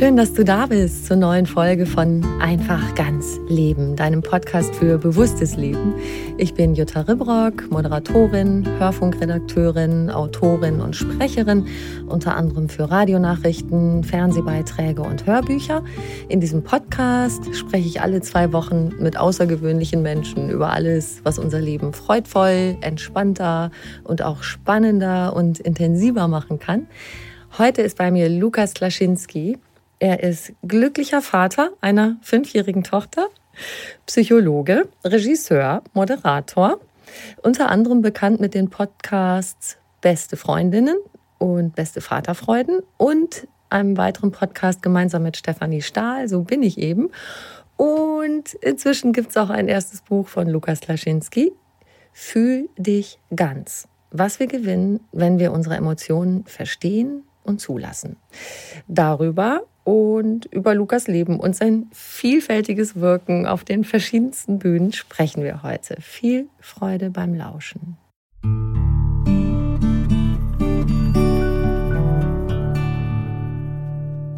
Schön, dass du da bist zur neuen Folge von Einfach ganz Leben, deinem Podcast für bewusstes Leben. Ich bin Jutta Ribrock, Moderatorin, Hörfunkredakteurin, Autorin und Sprecherin, unter anderem für Radionachrichten, Fernsehbeiträge und Hörbücher. In diesem Podcast spreche ich alle zwei Wochen mit außergewöhnlichen Menschen über alles, was unser Leben freudvoll, entspannter und auch spannender und intensiver machen kann. Heute ist bei mir Lukas Klaschinski. Er ist glücklicher Vater einer fünfjährigen Tochter, Psychologe, Regisseur, Moderator, unter anderem bekannt mit den Podcasts Beste Freundinnen und Beste Vaterfreuden und einem weiteren Podcast gemeinsam mit Stefanie Stahl, so bin ich eben. Und inzwischen gibt es auch ein erstes Buch von Lukas Laschinski, Fühl dich ganz. Was wir gewinnen, wenn wir unsere Emotionen verstehen und zulassen. Darüber und über Lukas Leben und sein vielfältiges Wirken auf den verschiedensten Bühnen sprechen wir heute. Viel Freude beim Lauschen.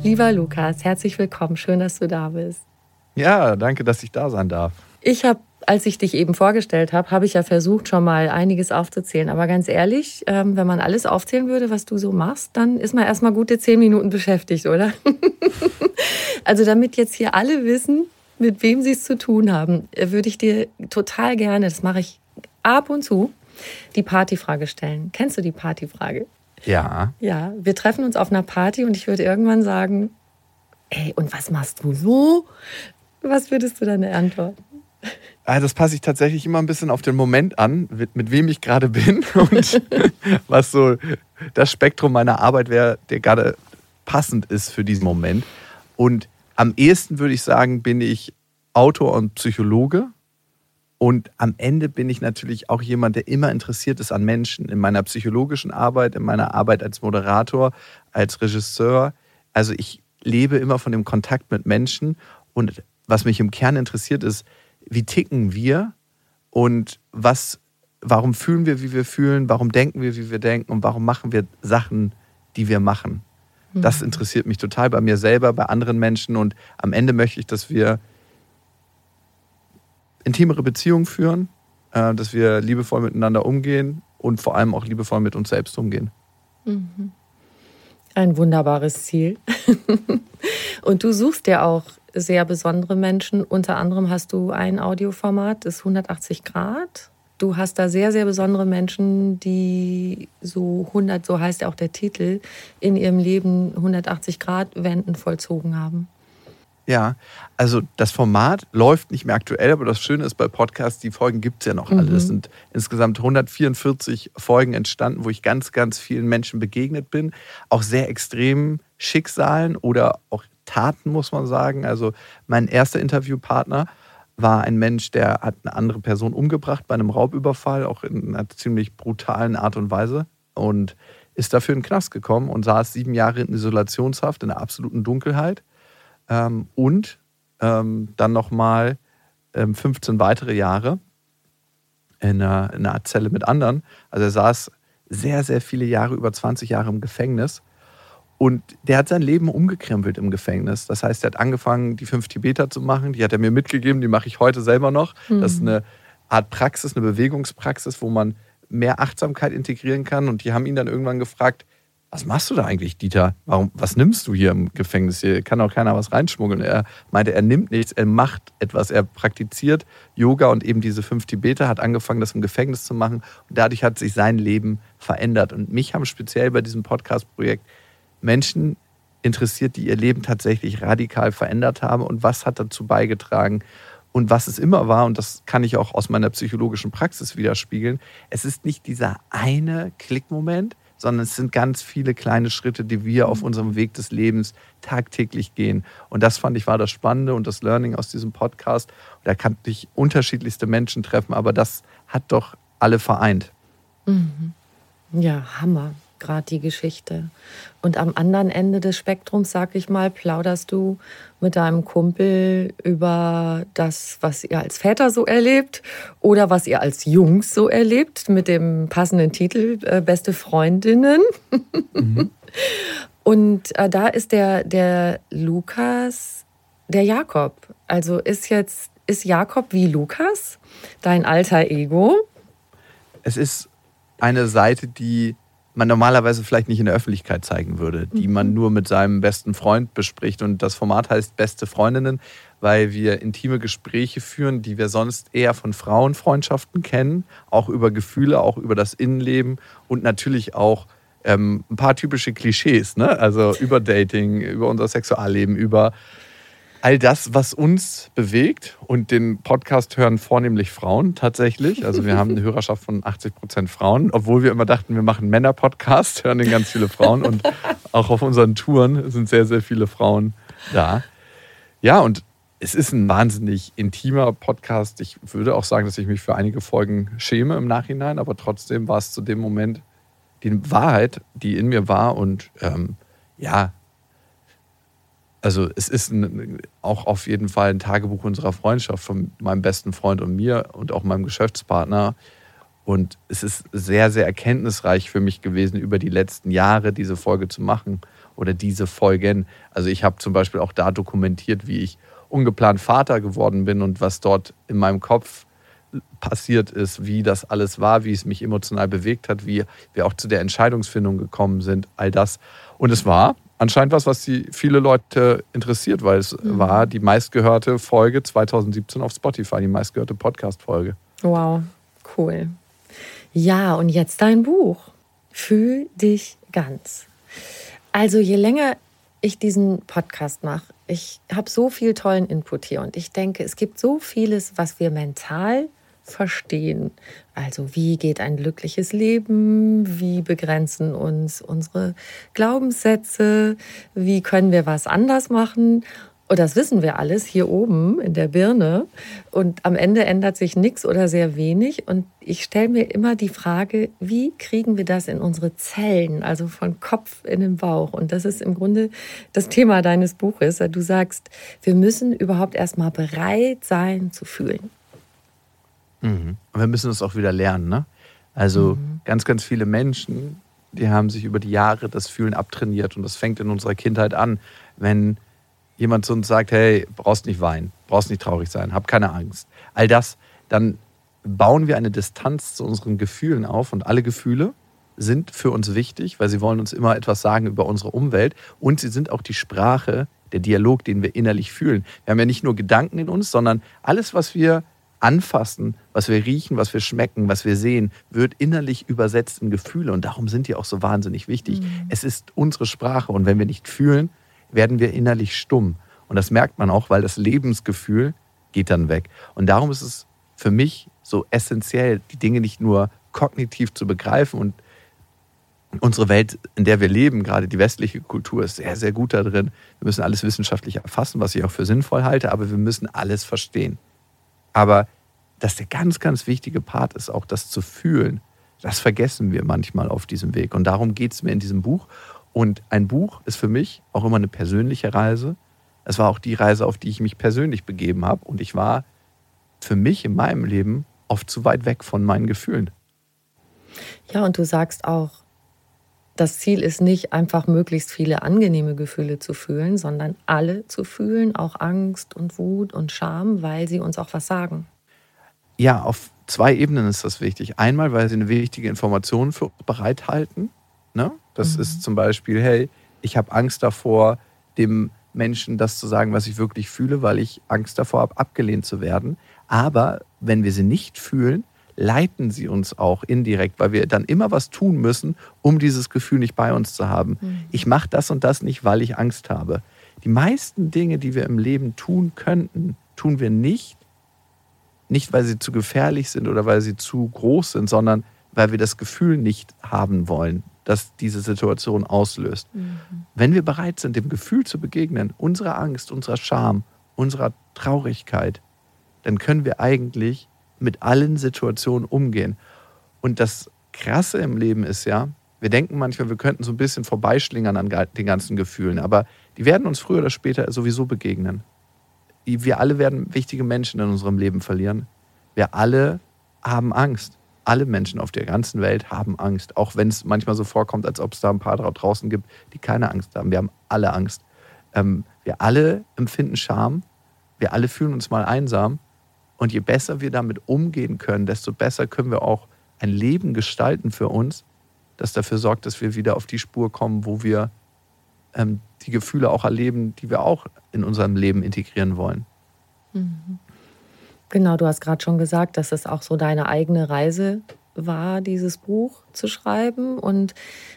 Lieber Lukas, herzlich willkommen. Schön, dass du da bist. Ja, danke, dass ich da sein darf. Ich habe als ich dich eben vorgestellt habe, habe ich ja versucht, schon mal einiges aufzuzählen. Aber ganz ehrlich, ähm, wenn man alles aufzählen würde, was du so machst, dann ist man erstmal gute zehn Minuten beschäftigt, oder? also damit jetzt hier alle wissen, mit wem sie es zu tun haben, äh, würde ich dir total gerne, das mache ich ab und zu, die Partyfrage stellen. Kennst du die Partyfrage? Ja. Ja, wir treffen uns auf einer Party und ich würde irgendwann sagen, ey, und was machst du so? Was würdest du dann antworten? Ah, das passe ich tatsächlich immer ein bisschen auf den Moment an, mit, mit wem ich gerade bin und was so das Spektrum meiner Arbeit wäre, der gerade passend ist für diesen Moment. Und am ehesten würde ich sagen, bin ich Autor und Psychologe. Und am Ende bin ich natürlich auch jemand, der immer interessiert ist an Menschen. In meiner psychologischen Arbeit, in meiner Arbeit als Moderator, als Regisseur. Also ich lebe immer von dem Kontakt mit Menschen. Und was mich im Kern interessiert, ist, wie ticken wir und was, warum fühlen wir, wie wir fühlen, warum denken wir, wie wir denken und warum machen wir Sachen, die wir machen. Das mhm. interessiert mich total bei mir selber, bei anderen Menschen und am Ende möchte ich, dass wir intimere Beziehungen führen, äh, dass wir liebevoll miteinander umgehen und vor allem auch liebevoll mit uns selbst umgehen. Mhm. Ein wunderbares Ziel. und du suchst ja auch sehr besondere Menschen. Unter anderem hast du ein Audioformat, das 180 Grad. Du hast da sehr, sehr besondere Menschen, die so 100, so heißt ja auch der Titel, in ihrem Leben 180 Grad Wenden vollzogen haben. Ja, also das Format läuft nicht mehr aktuell, aber das Schöne ist bei Podcasts, die Folgen gibt es ja noch alle. Mhm. Es sind insgesamt 144 Folgen entstanden, wo ich ganz, ganz vielen Menschen begegnet bin. Auch sehr extremen Schicksalen oder auch Taten, muss man sagen. Also mein erster Interviewpartner war ein Mensch, der hat eine andere Person umgebracht bei einem Raubüberfall, auch in einer ziemlich brutalen Art und Weise. und ist dafür in den Knast gekommen und saß sieben Jahre in Isolationshaft in der absoluten Dunkelheit ähm, und ähm, dann nochmal ähm, 15 weitere Jahre in einer, in einer Zelle mit anderen. Also er saß sehr, sehr viele Jahre, über 20 Jahre im Gefängnis. Und der hat sein Leben umgekrempelt im Gefängnis. Das heißt, er hat angefangen, die fünf Tibeter zu machen. Die hat er mir mitgegeben, die mache ich heute selber noch. Mhm. Das ist eine Art Praxis, eine Bewegungspraxis, wo man mehr Achtsamkeit integrieren kann. Und die haben ihn dann irgendwann gefragt, was machst du da eigentlich, Dieter? Warum, was nimmst du hier im Gefängnis? Hier kann auch keiner was reinschmuggeln. Er meinte, er nimmt nichts, er macht etwas. Er praktiziert Yoga und eben diese fünf Tibeter, hat angefangen, das im Gefängnis zu machen. Und dadurch hat sich sein Leben verändert. Und mich haben speziell bei diesem Podcast-Projekt Menschen interessiert, die ihr Leben tatsächlich radikal verändert haben. Und was hat dazu beigetragen? Und was es immer war, und das kann ich auch aus meiner psychologischen Praxis widerspiegeln, es ist nicht dieser eine Klickmoment, sondern es sind ganz viele kleine Schritte, die wir auf mhm. unserem Weg des Lebens tagtäglich gehen. Und das fand ich war das Spannende und das Learning aus diesem Podcast. Da kann ich unterschiedlichste Menschen treffen, aber das hat doch alle vereint. Mhm. Ja, Hammer gerade die Geschichte. Und am anderen Ende des Spektrums, sag ich mal, plauderst du mit deinem Kumpel über das, was ihr als Väter so erlebt oder was ihr als Jungs so erlebt, mit dem passenden Titel äh, Beste Freundinnen. Mhm. Und äh, da ist der, der Lukas der Jakob. Also ist jetzt, ist Jakob wie Lukas dein alter Ego? Es ist eine Seite, die man normalerweise vielleicht nicht in der Öffentlichkeit zeigen würde, die man mhm. nur mit seinem besten Freund bespricht. Und das Format heißt Beste Freundinnen, weil wir intime Gespräche führen, die wir sonst eher von Frauenfreundschaften kennen, auch über Gefühle, auch über das Innenleben und natürlich auch ähm, ein paar typische Klischees, ne? also über Dating, über unser Sexualleben, über all das, was uns bewegt. Und den Podcast hören vornehmlich Frauen tatsächlich. Also wir haben eine Hörerschaft von 80 Prozent Frauen, obwohl wir immer dachten, wir machen Männer-Podcast, hören den ganz viele Frauen. Und auch auf unseren Touren sind sehr, sehr viele Frauen da. Ja, und es ist ein wahnsinnig intimer Podcast. Ich würde auch sagen, dass ich mich für einige Folgen schäme im Nachhinein, aber trotzdem war es zu dem Moment die Wahrheit, die in mir war. Und ähm, ja, also es ist ein, auch auf jeden Fall ein Tagebuch unserer Freundschaft von meinem besten Freund und mir und auch meinem Geschäftspartner. Und es ist sehr, sehr erkenntnisreich für mich gewesen, über die letzten Jahre diese Folge zu machen oder diese Folgen. Also ich habe zum Beispiel auch da dokumentiert, wie ich ungeplant Vater geworden bin und was dort in meinem Kopf passiert ist, wie das alles war, wie es mich emotional bewegt hat, wie wir auch zu der Entscheidungsfindung gekommen sind, all das. Und es war anscheinend was, was die viele Leute interessiert, weil es mhm. war die meistgehörte Folge 2017 auf Spotify, die meistgehörte Podcast-Folge. Wow, cool. Ja, und jetzt dein Buch. Fühl dich ganz. Also je länger ich diesen Podcast mache, ich habe so viel tollen Input hier und ich denke, es gibt so vieles, was wir mental verstehen. Also wie geht ein glückliches Leben? Wie begrenzen uns unsere Glaubenssätze? Wie können wir was anders machen? Und das wissen wir alles hier oben in der Birne. Und am Ende ändert sich nichts oder sehr wenig. Und ich stelle mir immer die Frage, wie kriegen wir das in unsere Zellen, also von Kopf in den Bauch? Und das ist im Grunde das Thema deines Buches. Du sagst, wir müssen überhaupt erstmal bereit sein zu fühlen. Mhm. Und wir müssen es auch wieder lernen. Ne? Also mhm. ganz, ganz viele Menschen, die haben sich über die Jahre das Fühlen abtrainiert und das fängt in unserer Kindheit an, wenn jemand zu uns sagt, hey, brauchst nicht weinen, brauchst nicht traurig sein, hab keine Angst. All das, dann bauen wir eine Distanz zu unseren Gefühlen auf und alle Gefühle sind für uns wichtig, weil sie wollen uns immer etwas sagen über unsere Umwelt und sie sind auch die Sprache, der Dialog, den wir innerlich fühlen. Wir haben ja nicht nur Gedanken in uns, sondern alles, was wir anfassen, was wir riechen, was wir schmecken, was wir sehen, wird innerlich übersetzt in Gefühle. Und darum sind die auch so wahnsinnig wichtig. Mhm. Es ist unsere Sprache. Und wenn wir nicht fühlen, werden wir innerlich stumm. Und das merkt man auch, weil das Lebensgefühl geht dann weg. Und darum ist es für mich so essentiell, die Dinge nicht nur kognitiv zu begreifen und unsere Welt, in der wir leben, gerade die westliche Kultur, ist sehr, sehr gut darin. Wir müssen alles wissenschaftlich erfassen, was ich auch für sinnvoll halte, aber wir müssen alles verstehen. Aber dass der ganz, ganz wichtige Part ist, auch das zu fühlen, Das vergessen wir manchmal auf diesem Weg. Und darum geht es mir in diesem Buch. Und ein Buch ist für mich auch immer eine persönliche Reise. Es war auch die Reise, auf die ich mich persönlich begeben habe. Und ich war für mich in meinem Leben oft zu weit weg von meinen Gefühlen. Ja, und du sagst auch, das Ziel ist nicht einfach möglichst viele angenehme Gefühle zu fühlen, sondern alle zu fühlen, auch Angst und Wut und Scham, weil sie uns auch was sagen. Ja, auf zwei Ebenen ist das wichtig. Einmal, weil sie eine wichtige Information für uns bereithalten. Ne? Das mhm. ist zum Beispiel, hey, ich habe Angst davor, dem Menschen das zu sagen, was ich wirklich fühle, weil ich Angst davor habe, abgelehnt zu werden. Aber wenn wir sie nicht fühlen, leiten sie uns auch indirekt, weil wir dann immer was tun müssen, um dieses Gefühl nicht bei uns zu haben. Mhm. Ich mache das und das nicht, weil ich Angst habe. Die meisten Dinge, die wir im Leben tun könnten, tun wir nicht, nicht weil sie zu gefährlich sind oder weil sie zu groß sind, sondern weil wir das Gefühl nicht haben wollen, das diese Situation auslöst. Mhm. Wenn wir bereit sind, dem Gefühl zu begegnen, unserer Angst, unserer Scham, unserer Traurigkeit, dann können wir eigentlich mit allen Situationen umgehen. Und das Krasse im Leben ist ja, wir denken manchmal, wir könnten so ein bisschen vorbeischlingern an den ganzen Gefühlen, aber die werden uns früher oder später sowieso begegnen. Wir alle werden wichtige Menschen in unserem Leben verlieren. Wir alle haben Angst. Alle Menschen auf der ganzen Welt haben Angst, auch wenn es manchmal so vorkommt, als ob es da ein paar draußen gibt, die keine Angst haben. Wir haben alle Angst. Ähm, wir alle empfinden Scham. Wir alle fühlen uns mal einsam. Und je besser wir damit umgehen können, desto besser können wir auch ein Leben gestalten für uns, das dafür sorgt, dass wir wieder auf die Spur kommen, wo wir ähm, die Gefühle auch erleben, die wir auch in unserem Leben integrieren wollen. Mhm. Genau, du hast gerade schon gesagt, dass es auch so deine eigene Reise war, dieses Buch zu schreiben und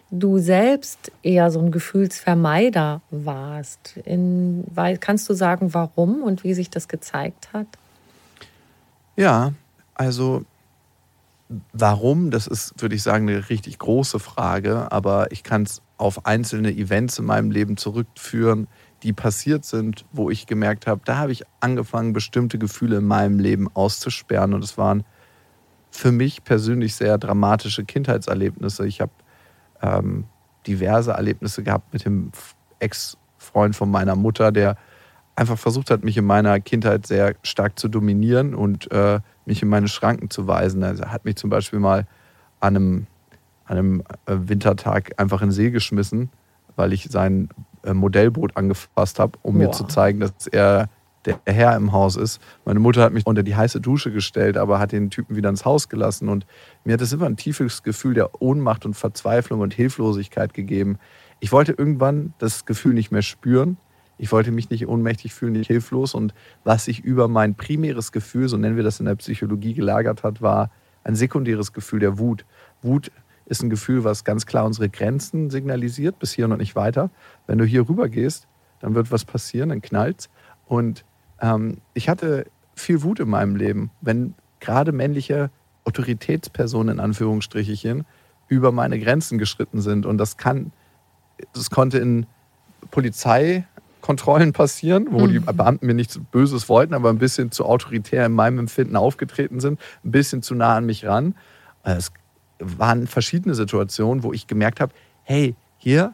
du selbst eher so ein Gefühlsvermeider warst. In, kannst du sagen, warum und wie sich das gezeigt hat? Ja, also warum, das ist, würde ich sagen, eine richtig große Frage, aber ich kann es auf einzelne Events in meinem Leben zurückführen, die passiert sind, wo ich gemerkt habe, da habe ich angefangen, bestimmte Gefühle in meinem Leben auszusperren und es waren für mich persönlich sehr dramatische Kindheitserlebnisse. Ich habe ähm, diverse Erlebnisse gehabt mit dem Ex-Freund von meiner Mutter, der einfach versucht hat, mich in meiner Kindheit sehr stark zu dominieren und äh, mich in meine Schranken zu weisen. Also er hat mich zum Beispiel mal an einem, an einem äh, Wintertag einfach in den See geschmissen, weil ich sein äh, Modellboot angefasst habe, um Boah. mir zu zeigen, dass er der Herr im Haus ist. Meine Mutter hat mich unter die heiße Dusche gestellt, aber hat den Typen wieder ins Haus gelassen. Und mir hat es immer ein tiefes Gefühl der Ohnmacht und Verzweiflung und Hilflosigkeit gegeben. Ich wollte irgendwann das Gefühl nicht mehr spüren ich wollte mich nicht ohnmächtig fühlen, nicht hilflos. Und was sich über mein primäres Gefühl, so nennen wir das in der Psychologie, gelagert hat, war ein sekundäres Gefühl der Wut. Wut ist ein Gefühl, was ganz klar unsere Grenzen signalisiert, bis hier und nicht weiter. Wenn du hier rüber gehst, dann wird was passieren, dann knallt Und ähm, ich hatte viel Wut in meinem Leben, wenn gerade männliche Autoritätspersonen in Anführungsstrichen über meine Grenzen geschritten sind. Und das kann, das konnte in Polizei Kontrollen passieren, wo mhm. die Beamten mir nichts Böses wollten, aber ein bisschen zu autoritär in meinem Empfinden aufgetreten sind, ein bisschen zu nah an mich ran. Es waren verschiedene Situationen, wo ich gemerkt habe, hey, hier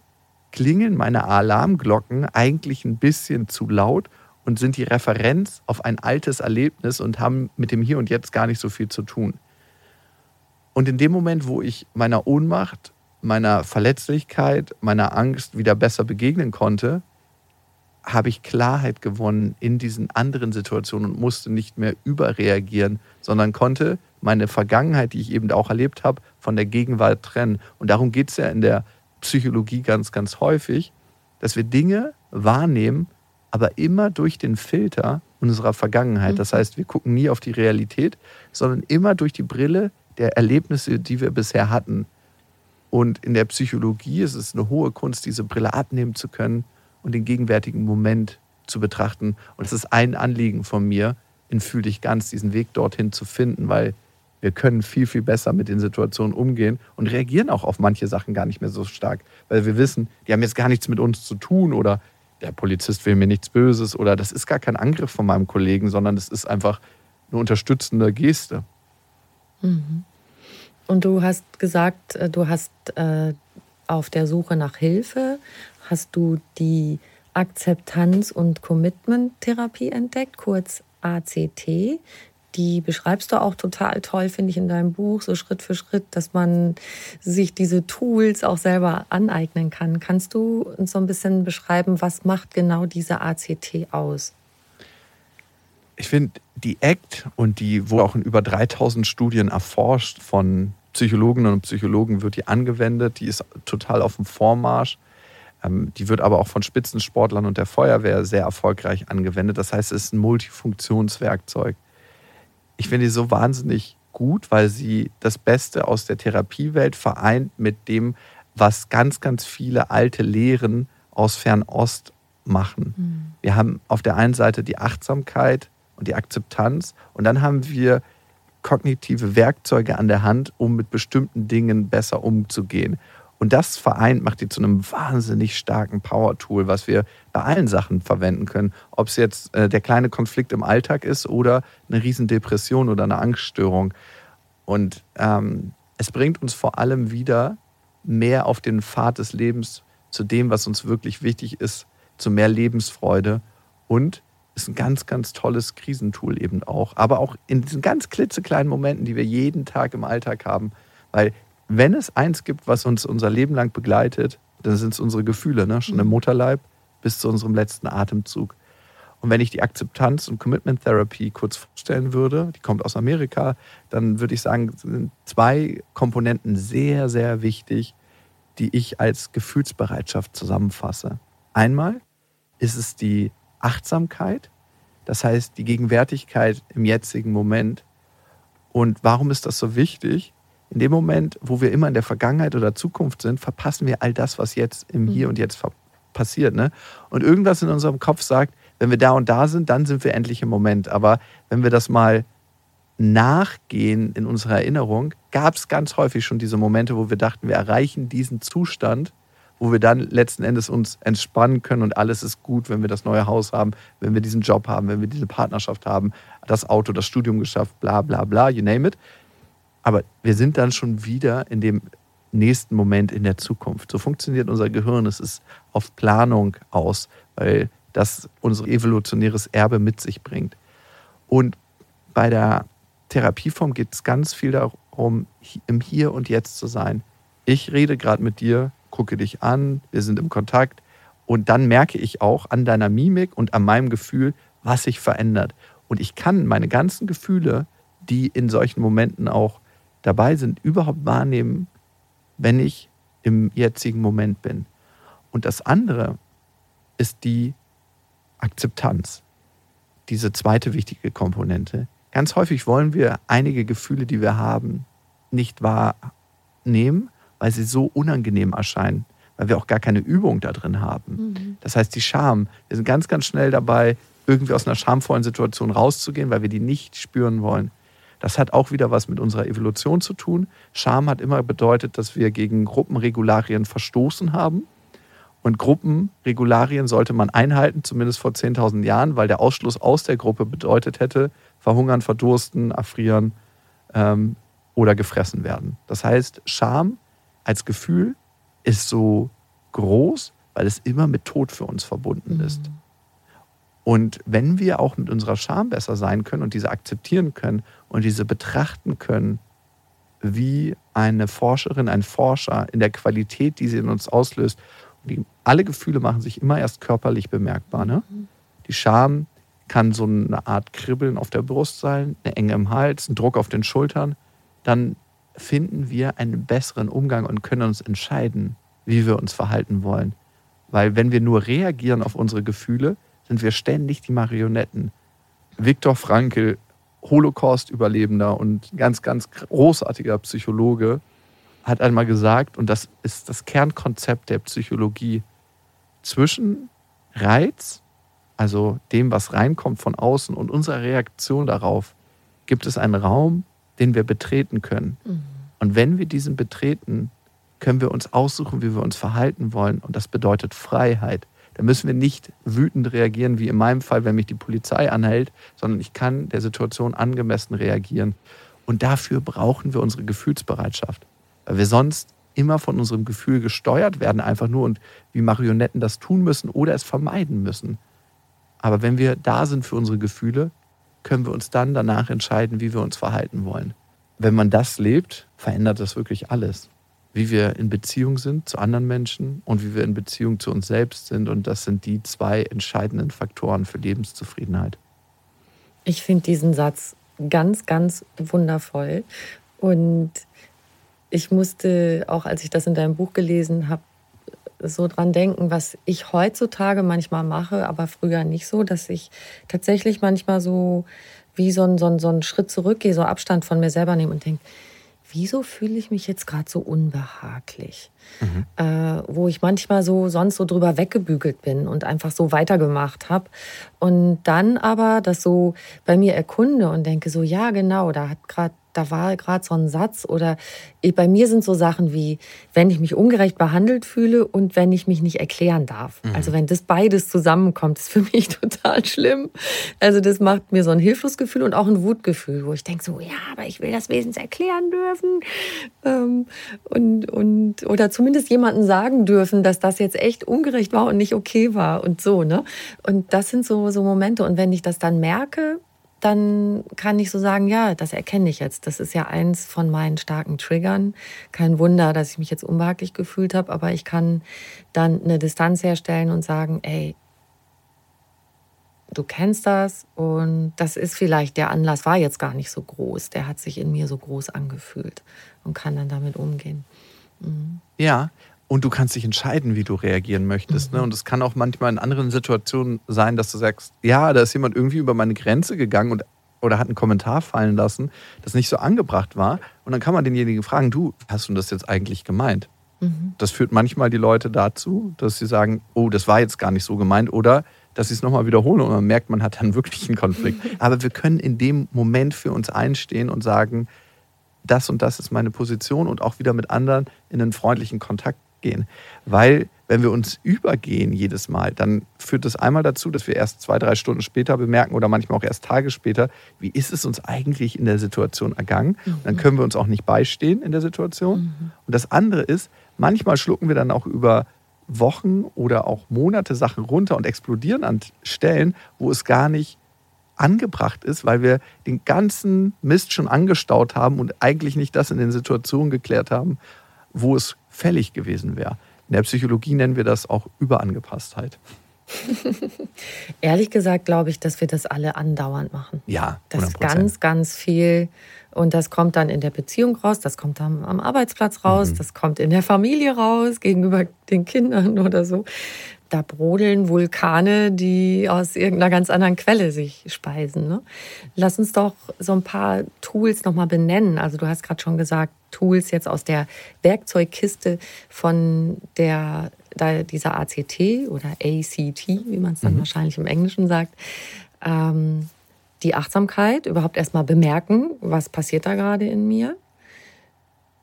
klingeln meine Alarmglocken eigentlich ein bisschen zu laut und sind die Referenz auf ein altes Erlebnis und haben mit dem Hier und Jetzt gar nicht so viel zu tun. Und in dem Moment, wo ich meiner Ohnmacht, meiner Verletzlichkeit, meiner Angst wieder besser begegnen konnte, habe ich Klarheit gewonnen in diesen anderen Situationen und musste nicht mehr überreagieren, sondern konnte meine Vergangenheit, die ich eben auch erlebt habe, von der Gegenwart trennen. Und darum geht es ja in der Psychologie ganz, ganz häufig, dass wir Dinge wahrnehmen, aber immer durch den Filter unserer Vergangenheit. Das mhm. heißt, wir gucken nie auf die Realität, sondern immer durch die Brille der Erlebnisse, die wir bisher hatten. Und in der Psychologie ist es eine hohe Kunst, diese Brille abnehmen zu können und den gegenwärtigen Moment zu betrachten. Und es ist ein Anliegen von mir, in Fühl dich ganz, diesen Weg dorthin zu finden, weil wir können viel, viel besser mit den Situationen umgehen und reagieren auch auf manche Sachen gar nicht mehr so stark, weil wir wissen, die haben jetzt gar nichts mit uns zu tun oder der Polizist will mir nichts Böses oder das ist gar kein Angriff von meinem Kollegen, sondern das ist einfach eine unterstützende Geste. Mhm. Und du hast gesagt, äh, du hast äh, auf der Suche nach Hilfe, hast du die Akzeptanz- und Commitment-Therapie entdeckt, kurz ACT. Die beschreibst du auch total toll, finde ich, in deinem Buch, so Schritt für Schritt, dass man sich diese Tools auch selber aneignen kann. Kannst du uns so ein bisschen beschreiben, was macht genau diese ACT aus? Ich finde, die ACT und die, wo auch in über 3000 Studien erforscht von Psychologinnen und Psychologen wird die angewendet, die ist total auf dem Vormarsch. Ähm, die wird aber auch von Spitzensportlern und der Feuerwehr sehr erfolgreich angewendet. Das heißt, es ist ein Multifunktionswerkzeug. Ich finde die so wahnsinnig gut, weil sie das Beste aus der Therapiewelt vereint mit dem, was ganz, ganz viele alte Lehren aus Fernost machen. Mhm. Wir haben auf der einen Seite die Achtsamkeit und die Akzeptanz und dann haben wir kognitive Werkzeuge an der Hand, um mit bestimmten Dingen besser umzugehen. Und das vereint macht die zu einem wahnsinnig starken Power-Tool, was wir bei allen Sachen verwenden können. Ob es jetzt äh, der kleine Konflikt im Alltag ist oder eine Riesendepression oder eine Angststörung. Und ähm, es bringt uns vor allem wieder mehr auf den Pfad des Lebens zu dem, was uns wirklich wichtig ist, zu mehr Lebensfreude und ist ein ganz, ganz tolles Krisentool eben auch. Aber auch in diesen ganz klitzekleinen Momenten, die wir jeden Tag im Alltag haben. Weil wenn es eins gibt, was uns unser Leben lang begleitet, dann sind es unsere Gefühle, ne? schon im mhm. Mutterleib bis zu unserem letzten Atemzug. Und wenn ich die Akzeptanz- und Commitment Therapy kurz vorstellen würde, die kommt aus Amerika, dann würde ich sagen, sind zwei Komponenten sehr, sehr wichtig, die ich als Gefühlsbereitschaft zusammenfasse. Einmal ist es die Achtsamkeit, das heißt die Gegenwärtigkeit im jetzigen Moment. Und warum ist das so wichtig? In dem Moment, wo wir immer in der Vergangenheit oder Zukunft sind, verpassen wir all das, was jetzt im Hier und Jetzt passiert. Ne? Und irgendwas in unserem Kopf sagt, wenn wir da und da sind, dann sind wir endlich im Moment. Aber wenn wir das mal nachgehen in unserer Erinnerung, gab es ganz häufig schon diese Momente, wo wir dachten, wir erreichen diesen Zustand wo wir dann letzten Endes uns entspannen können und alles ist gut, wenn wir das neue Haus haben, wenn wir diesen Job haben, wenn wir diese Partnerschaft haben, das Auto, das Studium geschafft, bla bla bla, you name it. Aber wir sind dann schon wieder in dem nächsten Moment in der Zukunft. So funktioniert unser Gehirn. Es ist auf Planung aus, weil das unser evolutionäres Erbe mit sich bringt. Und bei der Therapieform geht es ganz viel darum, im Hier und Jetzt zu sein. Ich rede gerade mit dir, gucke dich an, wir sind im Kontakt und dann merke ich auch an deiner Mimik und an meinem Gefühl, was sich verändert. Und ich kann meine ganzen Gefühle, die in solchen Momenten auch dabei sind, überhaupt wahrnehmen, wenn ich im jetzigen Moment bin. Und das andere ist die Akzeptanz, diese zweite wichtige Komponente. Ganz häufig wollen wir einige Gefühle, die wir haben, nicht wahrnehmen weil sie so unangenehm erscheinen, weil wir auch gar keine Übung da drin haben. Mhm. Das heißt, die Scham, wir sind ganz, ganz schnell dabei, irgendwie aus einer schamvollen Situation rauszugehen, weil wir die nicht spüren wollen. Das hat auch wieder was mit unserer Evolution zu tun. Scham hat immer bedeutet, dass wir gegen Gruppenregularien verstoßen haben. Und Gruppenregularien sollte man einhalten, zumindest vor 10.000 Jahren, weil der Ausschluss aus der Gruppe bedeutet hätte, verhungern, verdursten, erfrieren ähm, oder gefressen werden. Das heißt, Scham als Gefühl ist so groß, weil es immer mit Tod für uns verbunden mhm. Und wenn wir auch mit unserer Scham besser sein können und diese akzeptieren können und diese betrachten können, wie eine Forscherin, ein Forscher in der Qualität, die sie in uns auslöst, die, alle Gefühle machen sich immer erst körperlich bemerkbar. Ne? Mhm. Die Scham kann so eine Art Kribbeln auf der Brust sein, eine Enge im Hals, ein Druck auf den Schultern. Dann finden wir einen besseren Umgang und können uns entscheiden, wie wir uns verhalten wollen. Weil wenn wir nur reagieren auf unsere Gefühle, sind wir ständig die Marionetten. Viktor Frankl, Holocaust-Überlebender und ganz, ganz großartiger Psychologe, hat einmal gesagt, und das ist das Kernkonzept der Psychologie, zwischen Reiz, also dem, was reinkommt von außen und unserer Reaktion darauf, gibt es einen Raum, den wir betreten können. Mhm. Und wenn wir diesen betreten, können wir uns aussuchen, wie wir uns verhalten wollen. Und das bedeutet Freiheit. Da müssen wir nicht wütend reagieren, wie in meinem Fall, wenn mich die Polizei anhält, sondern ich kann der Situation angemessen reagieren. Und dafür brauchen wir unsere Gefühlsbereitschaft. Weil wir sonst immer von unserem Gefühl gesteuert werden, einfach nur und wie Marionetten das tun müssen oder es vermeiden müssen. Aber wenn wir da sind für unsere Gefühle, können wir uns dann danach entscheiden, wie wir uns verhalten wollen. Wenn man das lebt, verändert das wirklich alles. Wie wir in Beziehung sind zu anderen Menschen und wie wir in Beziehung zu uns selbst sind. Und das sind die zwei entscheidenden Faktoren für Lebenszufriedenheit. Ich finde diesen Satz ganz, ganz wundervoll. Und ich musste, auch als ich das in deinem Buch gelesen habe, so dran denken, was ich heutzutage manchmal mache, aber früher nicht so, dass ich tatsächlich manchmal so wie so, ein, so, so einen Schritt zurückgehe, so Abstand von mir selber nehme und denke, wieso fühle ich mich jetzt gerade so unbehaglich? Mhm. Äh, wo ich manchmal so sonst so drüber weggebügelt bin und einfach so weitergemacht habe. Und dann aber das so bei mir erkunde und denke so, ja genau, da hat gerade da war gerade so ein Satz oder bei mir sind so Sachen wie, wenn ich mich ungerecht behandelt fühle und wenn ich mich nicht erklären darf. Mhm. Also wenn das beides zusammenkommt, ist für mich total schlimm. Also das macht mir so ein Hilflosgefühl und auch ein Wutgefühl, wo ich denke so, ja, aber ich will das Wesens erklären dürfen ähm, und, und oder zumindest jemandem sagen dürfen, dass das jetzt echt ungerecht war und nicht okay war und so, ne? Und das sind so, so Momente und wenn ich das dann merke, dann kann ich so sagen, ja, das erkenne ich jetzt. Das ist ja eins von meinen starken Triggern. Kein Wunder, dass ich mich jetzt unbehaglich gefühlt habe, aber ich kann dann eine Distanz herstellen und sagen, ey, du kennst das und das ist vielleicht, der Anlass war jetzt gar nicht so groß. Der hat sich in mir so groß angefühlt und kann dann damit umgehen. Mhm. Ja, und du kannst dich entscheiden, wie du reagieren möchtest. Ne? Mhm. Und es kann auch manchmal in anderen Situationen sein, dass du sagst, ja, da ist jemand irgendwie über meine Grenze gegangen und, oder hat einen Kommentar fallen lassen, das nicht so angebracht war. Und dann kann man denjenigen fragen, du, hast du das jetzt eigentlich gemeint? Mhm. Das führt manchmal die Leute dazu, dass sie sagen, oh, das war jetzt gar nicht so gemeint. Oder dass sie es nochmal wiederholen und man merkt, man hat dann wirklich einen Konflikt. Aber wir können in dem Moment für uns einstehen und sagen, das und das ist meine Position und auch wieder mit anderen in einen freundlichen Kontakt gehen. Weil, wenn wir uns übergehen jedes Mal, dann führt das einmal dazu, dass wir erst zwei, drei Stunden später bemerken oder manchmal auch erst Tage später, wie ist es uns eigentlich in der Situation ergangen. Mhm. Dann können wir uns auch nicht beistehen in der Situation. Mhm. Und das andere ist, manchmal schlucken wir dann auch über Wochen oder auch Monate Sachen runter und explodieren an Stellen, wo es gar nicht angebracht ist, weil wir den ganzen Mist schon angestaut haben und eigentlich nicht das in den Situationen geklärt haben, wo es fällig gewesen wäre. In der Psychologie nennen wir das auch Überangepasstheit. Ehrlich gesagt glaube ich, dass wir das alle andauernd machen. Ja, 100%. das ist ganz, ganz viel. Und das kommt dann in der Beziehung raus, das kommt dann am Arbeitsplatz raus, mhm. das kommt in der Familie raus, gegenüber den Kindern oder so da brodeln Vulkane, die aus irgendeiner ganz anderen Quelle sich speisen. Ne? Lass uns doch so ein paar Tools nochmal benennen. Also du hast gerade schon gesagt, Tools jetzt aus der Werkzeugkiste von der, dieser ACT oder ACT, wie man es dann mhm. wahrscheinlich im Englischen sagt. Ähm, die Achtsamkeit, überhaupt erstmal bemerken, was passiert da gerade in mir.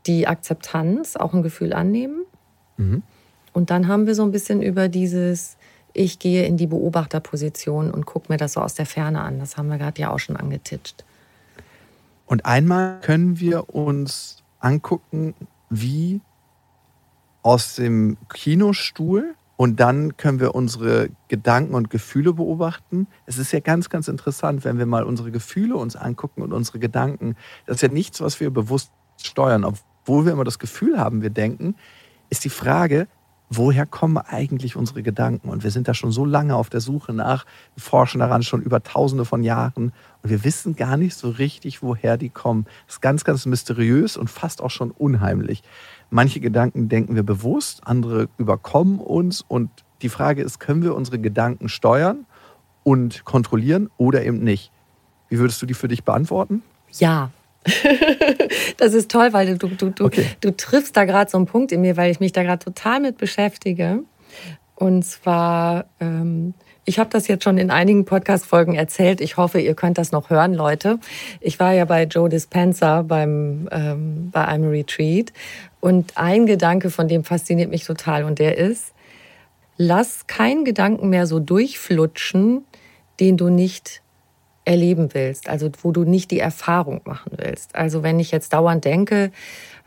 Die Akzeptanz, auch ein Gefühl annehmen. Mhm und dann haben wir so ein bisschen über dieses, ich gehe in die Beobachterposition und gucke mir das so aus der Ferne an. Das haben wir gerade ja auch schon angetitscht. Und einmal können wir uns angucken, wie aus dem Kinostuhl und dann können wir unsere Gedanken und Gefühle beobachten. Es ist ja ganz, ganz interessant, wenn wir mal unsere Gefühle uns angucken und unsere Gedanken. Das ist ja nichts, was wir bewusst steuern. Obwohl wir immer das Gefühl haben, wir denken, ist die Frage, woher kommen eigentlich unsere Gedanken? Und wir sind da schon so lange auf der Suche nach, wir forschen daran schon über tausende von Jahren und wir wissen gar nicht so richtig, woher die kommen. Das ist ganz, ganz mysteriös und fast auch schon unheimlich. Manche Gedanken denken wir bewusst, andere überkommen uns und die Frage ist, können wir unsere Gedanken steuern und kontrollieren oder eben nicht? Wie würdest du die für dich beantworten? Ja, das ist toll, weil du, du, du, okay. du triffst da gerade so einen Punkt in mir, weil ich mich da gerade total mit beschäftige. Und zwar, ähm, ich habe das jetzt schon in einigen Podcast-Folgen erzählt. Ich hoffe, ihr könnt das noch hören, Leute. Ich war ja bei Joe Dispenza beim, ähm, bei einem Retreat. Und ein Gedanke von dem fasziniert mich total. Und der ist, lass keinen Gedanken mehr so durchflutschen, den du nicht erleben willst, also wo du nicht die Erfahrung machen willst. Also wenn ich jetzt dauernd denke,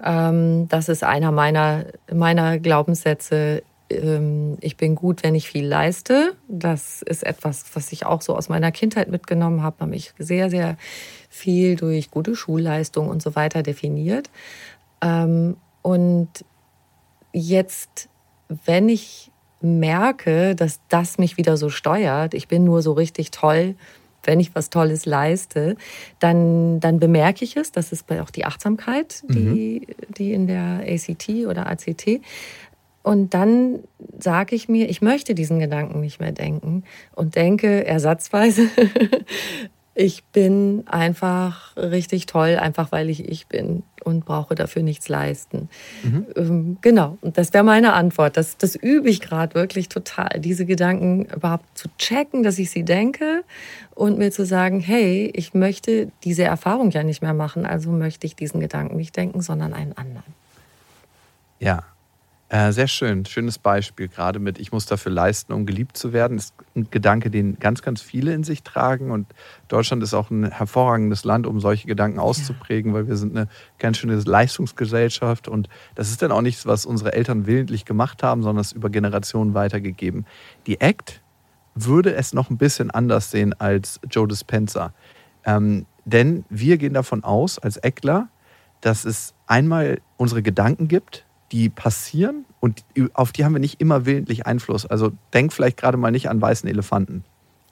ähm, das ist einer meiner, meiner Glaubenssätze, ähm, ich bin gut, wenn ich viel leiste. Das ist etwas, was ich auch so aus meiner Kindheit mitgenommen habe, habe mich sehr, sehr viel durch gute Schulleistung und so weiter definiert. Ähm, und jetzt, wenn ich merke, dass das mich wieder so steuert, ich bin nur so richtig toll, wenn ich was Tolles leiste, dann, dann bemerke ich es. Das ist auch die Achtsamkeit, die, mhm. die in der ACT oder ACT. Und dann sage ich mir, ich möchte diesen Gedanken nicht mehr denken und denke ersatzweise, ich bin einfach richtig toll, einfach weil ich ich bin und brauche dafür nichts leisten. Mhm. Ähm, genau, und das wäre meine Antwort. Das, das übe ich gerade wirklich total, diese Gedanken überhaupt zu checken, dass ich sie denke und mir zu sagen, hey, ich möchte diese Erfahrung ja nicht mehr machen, also möchte ich diesen Gedanken nicht denken, sondern einen anderen. Ja, äh, sehr schön, schönes Beispiel, gerade mit ich muss dafür leisten, um geliebt zu werden. Das ist ein Gedanke, den ganz, ganz viele in sich tragen. Und Deutschland ist auch ein hervorragendes Land, um solche Gedanken auszuprägen, ja. weil wir sind eine ganz schöne Leistungsgesellschaft. Und das ist dann auch nichts, was unsere Eltern willentlich gemacht haben, sondern es über Generationen weitergegeben. Die ACT würde es noch ein bisschen anders sehen als Joe Dispenza. Ähm, denn wir gehen davon aus, als Eckler, dass es einmal unsere Gedanken gibt, die passieren und auf die haben wir nicht immer willentlich Einfluss. Also denk vielleicht gerade mal nicht an weißen Elefanten.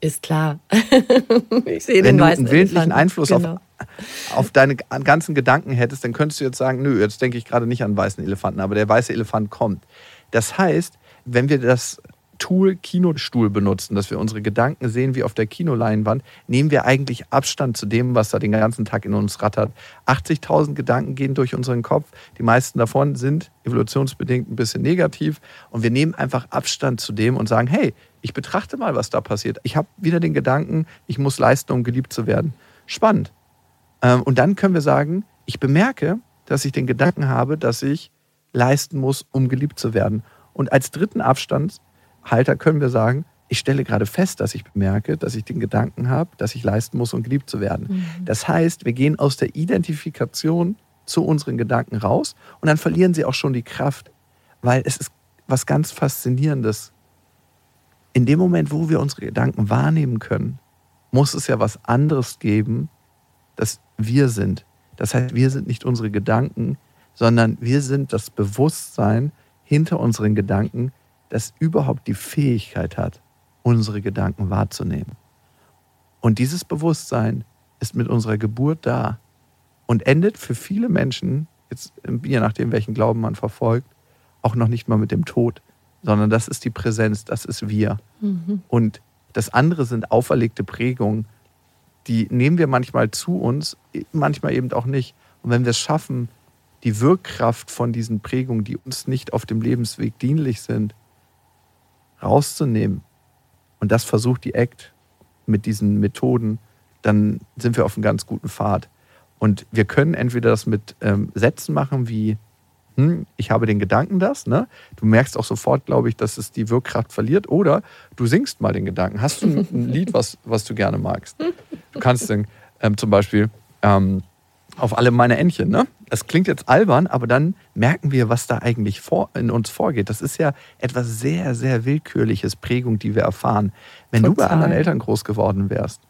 Ist klar. ich sehe Wenn den du einen willentlichen. Einfluss genau. auf, auf deine ganzen Gedanken hättest, dann könntest du jetzt sagen, nö, jetzt denke ich gerade nicht an weißen Elefanten, aber der weiße Elefant kommt. Das heißt, wenn wir das Tool Kinostuhl benutzen, dass wir unsere Gedanken sehen wie auf der Kinoleinwand, nehmen wir eigentlich Abstand zu dem, was da den ganzen Tag in uns rattert. 80.000 Gedanken gehen durch unseren Kopf. Die meisten davon sind evolutionsbedingt ein bisschen negativ. Und wir nehmen einfach Abstand zu dem und sagen, hey, ich betrachte mal, was da passiert. Ich habe wieder den Gedanken, ich muss leisten, um geliebt zu werden. Spannend. Ähm, und dann können wir sagen, ich bemerke, dass ich den Gedanken habe, dass ich leisten muss, um geliebt zu werden. Und als dritten Abstand Halter können wir sagen, ich stelle gerade fest, dass ich bemerke, dass ich den Gedanken habe, dass ich leisten muss, um geliebt zu werden. Mhm. Das heißt, wir gehen aus der Identifikation zu unseren Gedanken raus und dann verlieren sie auch schon die Kraft, weil es ist was ganz Faszinierendes. In dem Moment, wo wir unsere Gedanken wahrnehmen können, muss es ja was anderes geben, dass wir sind. Das heißt, wir sind nicht unsere Gedanken, sondern wir sind das Bewusstsein hinter unseren Gedanken, das überhaupt die Fähigkeit hat, unsere Gedanken wahrzunehmen. Und dieses Bewusstsein ist mit unserer Geburt da und endet für viele Menschen, jetzt je nachdem, welchen Glauben man verfolgt, auch noch nicht mal mit dem Tod, sondern das ist die Präsenz, das ist wir. Mhm. Und das andere sind auferlegte Prägungen, die nehmen wir manchmal zu uns, manchmal eben auch nicht. Und wenn wir es schaffen, die Wirkkraft von diesen Prägungen, die uns nicht auf dem Lebensweg dienlich sind, rauszunehmen und das versucht die ACT mit diesen Methoden, dann sind wir auf einem ganz guten Pfad. Und wir können entweder das mit ähm, Sätzen machen wie, hm, ich habe den Gedanken das, ne? Du merkst auch sofort, glaube ich, dass es die Wirkkraft verliert. Oder du singst mal den Gedanken. Hast du ein, Lied, was, was du gerne magst? Du kannst dann ähm, zum Beispiel ähm, auf alle meine Entchen, ne? Das klingt jetzt albern, aber dann merken wir, was da eigentlich vor, in uns vorgeht. Das ist ja etwas sehr, sehr Willkürliches, Prägung, die wir erfahren. Wenn Total. du bei anderen Eltern groß geworden wärst,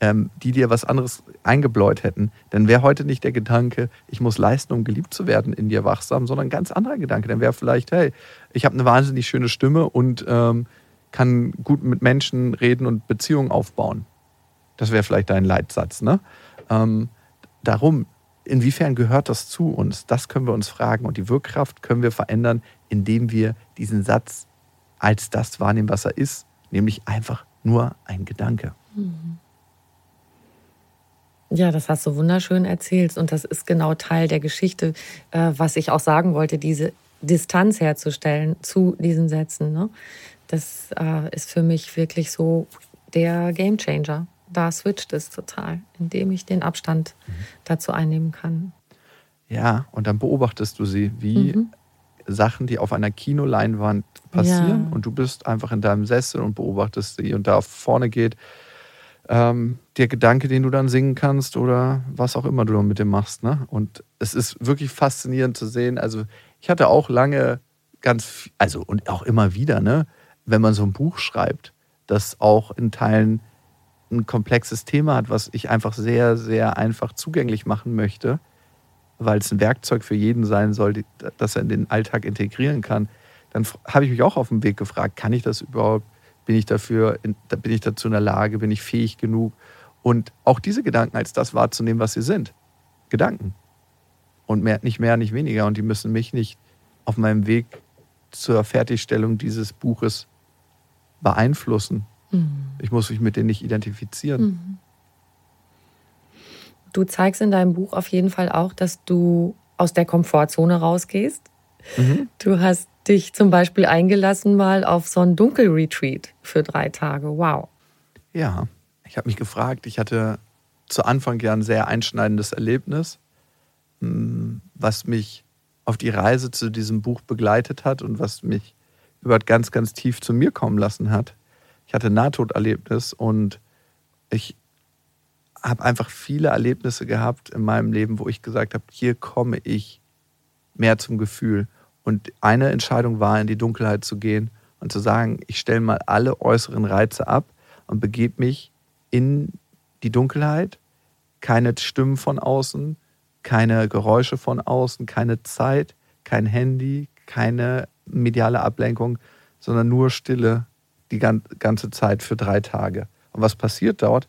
ähm, die dir was anderes eingebläut hätten, dann wäre heute nicht der Gedanke, ich muss leisten, um geliebt zu werden, in dir wachsam, sondern ein ganz anderer Gedanke. Dann wäre vielleicht, hey, ich habe eine wahnsinnig schöne Stimme und ähm, kann gut mit Menschen reden und Beziehungen aufbauen. Das wäre vielleicht dein Leitsatz, ne? Ähm, darum, inwiefern gehört das zu uns? Das können wir uns fragen. Und die Wirkkraft können wir verändern, indem wir diesen Satz als das wahrnehmen, was er ist, nämlich einfach nur ein Gedanke. Mhm. Ja, das hast du wunderschön erzählt. Und das ist genau Teil der Geschichte, äh, was ich auch sagen wollte, diese Distanz herzustellen zu diesen Sätzen. Ne? Das äh, ist für mich wirklich so der Gamechanger da switcht es total, indem ich den Abstand mhm. dazu einnehmen kann. Ja, und dann beobachtest du sie wie mhm. Sachen, die auf einer Kinoleinwand passieren ja. und du bist einfach in deinem Sessel und beobachtest sie und da vorne geht ähm, der Gedanke, den du dann singen kannst oder was auch immer du mit dem machst. Ne? Und es ist wirklich faszinierend zu sehen. Also ich hatte auch lange ganz, also und auch immer wieder, ne, wenn man so ein Buch schreibt, das auch in Teilen ein komplexes Thema hat, was ich einfach sehr, sehr einfach zugänglich machen möchte, weil es ein Werkzeug für jeden sein soll, das er in den Alltag integrieren kann, dann habe ich mich auch auf dem Weg gefragt, kann ich das überhaupt? Bin ich dafür, bin ich dazu in der Lage, bin ich fähig genug? Und auch diese Gedanken als das wahrzunehmen, was sie sind. Gedanken. Und mehr, nicht mehr, nicht weniger. Und die müssen mich nicht auf meinem Weg zur Fertigstellung dieses Buches beeinflussen. Mhm. Ich muss mich mit denen nicht identifizieren. Mhm. Du zeigst in deinem Buch auf jeden Fall auch, dass du aus der Komfortzone rausgehst. Mhm. Du hast dich zum Beispiel eingelassen mal auf so ein Dunkelretreat für drei Tage. Wow. Ja, ich habe mich gefragt, ich hatte zu Anfang ja ein sehr einschneidendes Erlebnis, hm, was mich auf die Reise zu diesem Buch begleitet hat und was mich über ganz, ganz tief zu mir kommen lassen hat. Ich hatte ein Nahtoderlebnis und ich habe einfach viele Erlebnisse gehabt in meinem Leben, wo ich gesagt habe, hier komme ich mehr zum Gefühl. Und eine Entscheidung war, in die Dunkelheit zu gehen und zu sagen, ich stelle mal alle äußeren Reize ab und begebe mich in die Dunkelheit. Keine Stimmen von außen, keine Geräusche von außen, keine Zeit, kein Handy, keine mediale Ablenkung, sondern nur Stille die ganze Zeit für drei Tage. Und was passiert dort?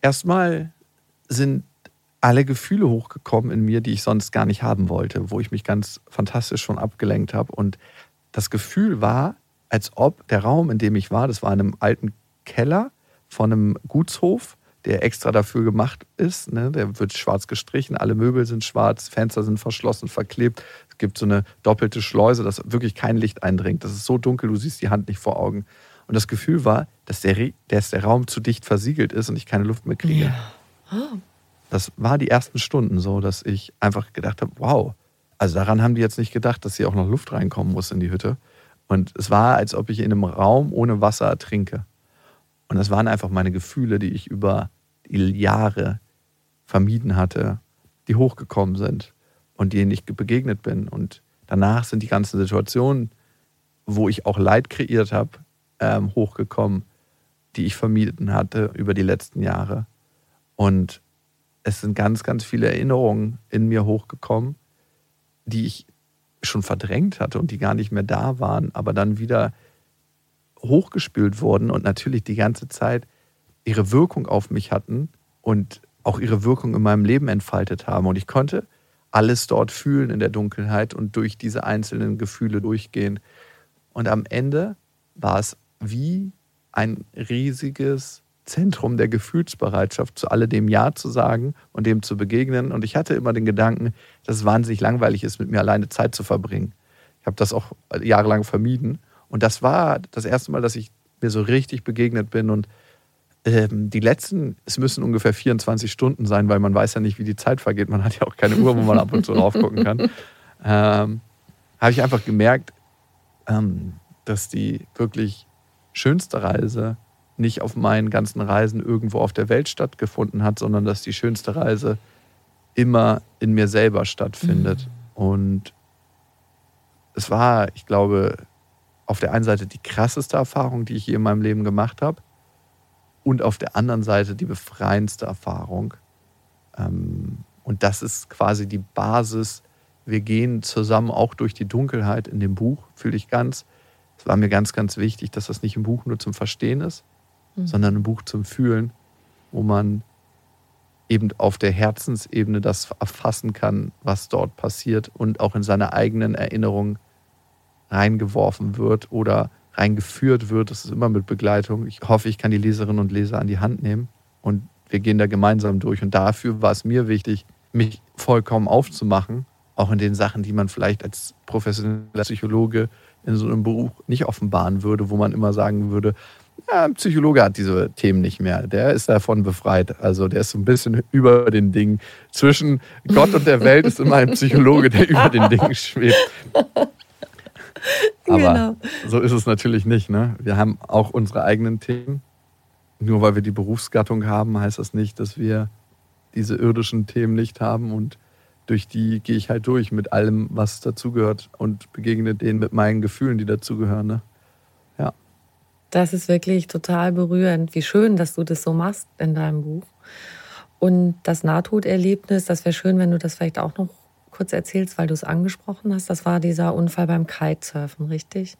Erstmal sind alle Gefühle hochgekommen in mir, die ich sonst gar nicht haben wollte, wo ich mich ganz fantastisch schon abgelenkt habe. Und das Gefühl war, als ob der Raum, in dem ich war, das war in einem alten Keller von einem Gutshof, der extra dafür gemacht ist. Ne? Der wird schwarz gestrichen, alle Möbel sind schwarz, Fenster sind verschlossen, verklebt. Es gibt so eine doppelte Schleuse, dass wirklich kein Licht eindringt. Das ist so dunkel, du siehst die Hand nicht vor Augen. Und das Gefühl war, dass der, dass der Raum zu dicht versiegelt ist und ich keine Luft mehr kriege. Ja. Oh das war die ersten Stunden so, dass ich einfach gedacht habe, wow, also daran haben die jetzt nicht gedacht, dass hier auch noch Luft reinkommen muss in die Hütte. Und es war, als ob ich in einem Raum ohne Wasser ertrinke. Und das waren einfach meine Gefühle, die ich über die Jahre vermieden hatte, die hochgekommen sind und denen ich begegnet bin. Und danach sind die ganzen Situationen, wo ich auch Leid kreiert habe, ähm, hochgekommen, die ich vermieden hatte über die letzten Jahre. Und es sind ganz, ganz viele Erinnerungen in mir hochgekommen, die ich schon verdrängt hatte und die gar nicht mehr da waren, aber dann wieder hochgespült wurden und natürlich die ganze Zeit ihre Wirkung auf mich hatten und auch ihre Wirkung in meinem Leben entfaltet haben. Und ich konnte alles dort fühlen in der Dunkelheit und durch diese einzelnen Gefühle durchgehen. Und am Ende war es wie ein riesiges Zentrum der Gefühlsbereitschaft, zu alledem Ja zu sagen und dem zu begegnen. Und ich hatte immer den Gedanken, dass es wahnsinnig langweilig ist, mit mir alleine Zeit zu verbringen. Ich habe das auch jahrelang vermieden. Und das war das erste Mal, dass ich mir so richtig begegnet bin. Und ähm, die letzten, es müssen ungefähr 24 Stunden sein, weil man weiß ja nicht, wie die Zeit vergeht. Man hat ja auch keine Uhr, wo man ab und zu drauf gucken kann. Ähm, habe ich einfach gemerkt, ähm, dass die wirklich schönste Reise nicht auf meinen ganzen Reisen irgendwo auf der Welt stattgefunden hat, sondern dass die schönste Reise immer in mir selber stattfindet. Mhm. Und es war, ich glaube, auf der einen Seite die krasseste Erfahrung, die ich je in meinem Leben gemacht habe, und auf der anderen Seite die befreiendste Erfahrung. Ähm, und das ist quasi die Basis. Wir gehen zusammen auch durch die Dunkelheit in dem Buch, fühle ich ganz. Es war mir ganz, ganz wichtig, dass das nicht im Buch nur zum Verstehen ist, mhm. sondern ein Buch zum Fühlen, wo man eben auf der Herzensebene das erfassen kann, was dort passiert und auch in seine eigenen Erinnerungen reingeworfen wird oder reingeführt wird. Das ist immer mit Begleitung. Ich hoffe, ich kann die Leserinnen und Leser an die Hand nehmen und wir gehen da gemeinsam durch. Und dafür war es mir wichtig, mich vollkommen aufzumachen, auch in den Sachen, die man vielleicht als professioneller Psychologe in so einem Buch nicht offenbaren würde, wo man immer sagen würde, ja, ein Psychologe hat diese Themen nicht mehr. Der ist davon befreit. Also der ist so ein bisschen über den Dingen. Zwischen Gott und der Welt ist immer ein Psychologe, der über den Dingen schwebt. Aber genau. so ist es natürlich nicht. Ne? Wir haben auch unsere eigenen Themen. nur weil wir die Berufsgattung haben, heißt das nicht, dass wir diese irdischen Themen nicht haben und durch die gehe ich halt durch mit allem, was dazugehört und begegne denen mit meinen Gefühlen, die dazugehören. Ne? Ja. Das ist wirklich total berührend. Wie schön, dass du das so machst in deinem Buch. Und das Nahtoderlebnis, das wäre schön, wenn du das vielleicht auch noch kurz erzählst, weil du es angesprochen hast. Das war dieser Unfall beim Kitesurfen, richtig?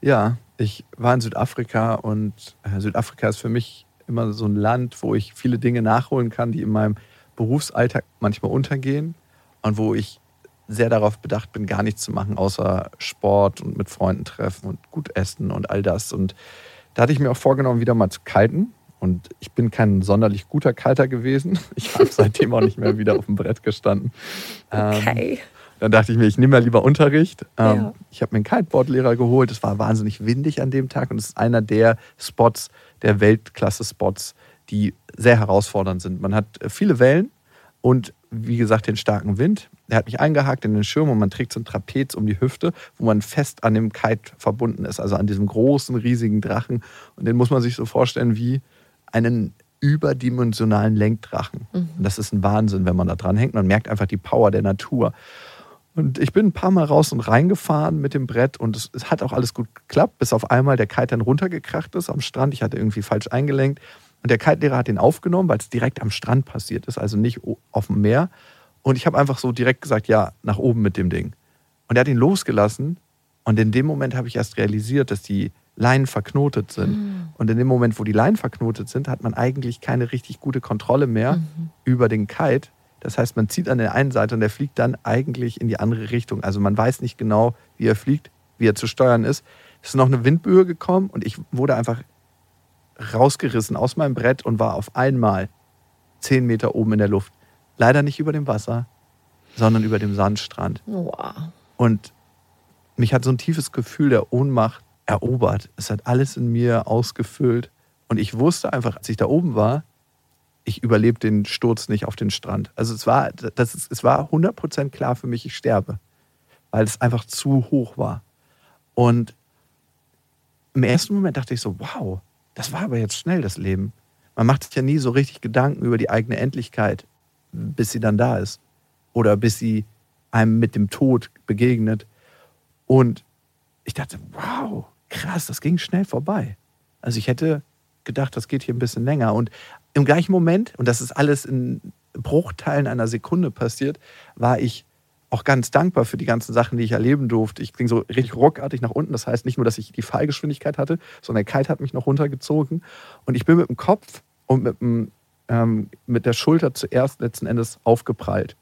Ja, ich war in Südafrika und äh, Südafrika ist für mich immer so ein Land, wo ich viele Dinge nachholen kann, die in meinem Berufsalltag manchmal untergehen und wo ich sehr darauf bedacht bin, gar nichts zu machen, außer Sport und mit Freunden treffen und gut essen und all das. Und da hatte ich mir auch vorgenommen, wieder mal zu kalten. Und ich bin kein sonderlich guter Kalter gewesen. Ich habe seitdem auch nicht mehr wieder auf dem Brett gestanden. Okay. Ähm, dann dachte ich mir, ich nehme mal lieber Unterricht. Ähm, ja. Ich habe mir einen Kiteboard-Lehrer geholt. Es war wahnsinnig windig an dem Tag und es ist einer der Spots, der Weltklasse-Spots, die sehr herausfordernd sind. Man hat äh, viele Wellen und wie gesagt den starken Wind. Er hat mich eingehakt in den Schirm und man trägt so ein Trapez um die Hüfte, wo man fest an dem Kite verbunden ist, also an diesem großen, riesigen Drachen. Und den muss man sich so vorstellen wie einen überdimensionalen Lenkdrachen. Mhm. Und das ist ein Wahnsinn, wenn man da dran hängt. Man merkt einfach die Power der Natur. Und ich bin ein paar Mal raus und reingefahren mit dem Brett und es, es, hat auch alles gut geklappt, bis auf einmal der Kite dann runtergekracht ist am Strand. Ich hatte irgendwie falsch eingelenkt. Und der Kite-Lehrer hat den aufgenommen, weil es direkt am Strand passiert ist, also nicht auf dem Meer. Und ich habe einfach so direkt gesagt, ja, nach oben mit dem Ding. Und er hat ihn losgelassen. Und in dem Moment habe ich erst realisiert, dass die Leinen verknotet sind. Mhm. Und in dem Moment, wo die Leinen verknotet sind, hat man eigentlich keine richtig gute Kontrolle mehr mhm. über den Kite. Das heißt, man zieht an der einen Seite und der fliegt dann eigentlich in die andere Richtung. Also man weiß nicht genau, wie er fliegt, wie er zu steuern ist. Es ist noch eine Windböe gekommen und ich wurde einfach rausgerissen aus meinem Brett und war auf einmal zehn Meter oben in der Luft. Leider nicht über dem Wasser, sondern über dem Sandstrand. Wow. Und mich hat so ein tiefes Gefühl der Ohnmacht erobert. Es hat alles in mir ausgefüllt. Und ich wusste einfach, als ich da oben war, ich überlebe den Sturz nicht auf den Strand. Also es war, das ist, es war 100% klar für mich, ich sterbe. Weil es einfach zu hoch war. Und im ersten Moment dachte ich so, wow, das war aber jetzt schnell, das Leben. Man macht sich ja nie so richtig Gedanken über die eigene Endlichkeit, bis sie dann da ist. Oder bis sie einem mit dem Tod begegnet. Und ich dachte, wow, krass, das ging schnell vorbei. Also ich hätte gedacht, das geht hier ein bisschen länger. Und im gleichen Moment, und das ist alles in Bruchteilen einer Sekunde passiert, war ich auch ganz dankbar für die ganzen Sachen, die ich erleben durfte. Ich ging so richtig ruckartig nach unten. Das heißt nicht nur, dass ich die Fallgeschwindigkeit hatte, sondern der Kite hat mich noch runtergezogen. Und ich bin mit dem Kopf und mit, dem, ähm, mit der Schulter zuerst letzten Endes aufgeprallt.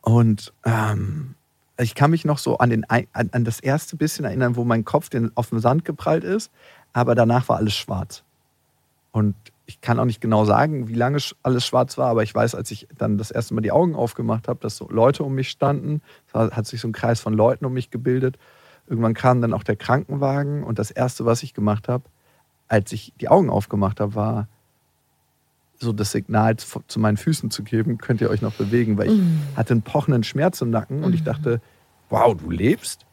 Und ähm, ich kann mich noch so an, den, an, an das erste bisschen erinnern, wo mein Kopf den, auf den Sand geprallt ist, aber danach war alles schwarz. Und ich kann auch nicht genau sagen, wie lange alles schwarz war, aber ich weiß, als ich dann das erste Mal die Augen aufgemacht habe, dass so Leute um mich standen. Es hat sich so ein Kreis von Leuten um mich gebildet. Irgendwann kam dann auch der Krankenwagen und das erste, was ich gemacht habe, als ich die Augen aufgemacht habe, war so das Signal zu meinen Füßen zu geben, könnt ihr euch noch bewegen, weil ich mm. hatte einen pochenden Schmerz im Nacken und ich mhm. dachte, wow, du lebst,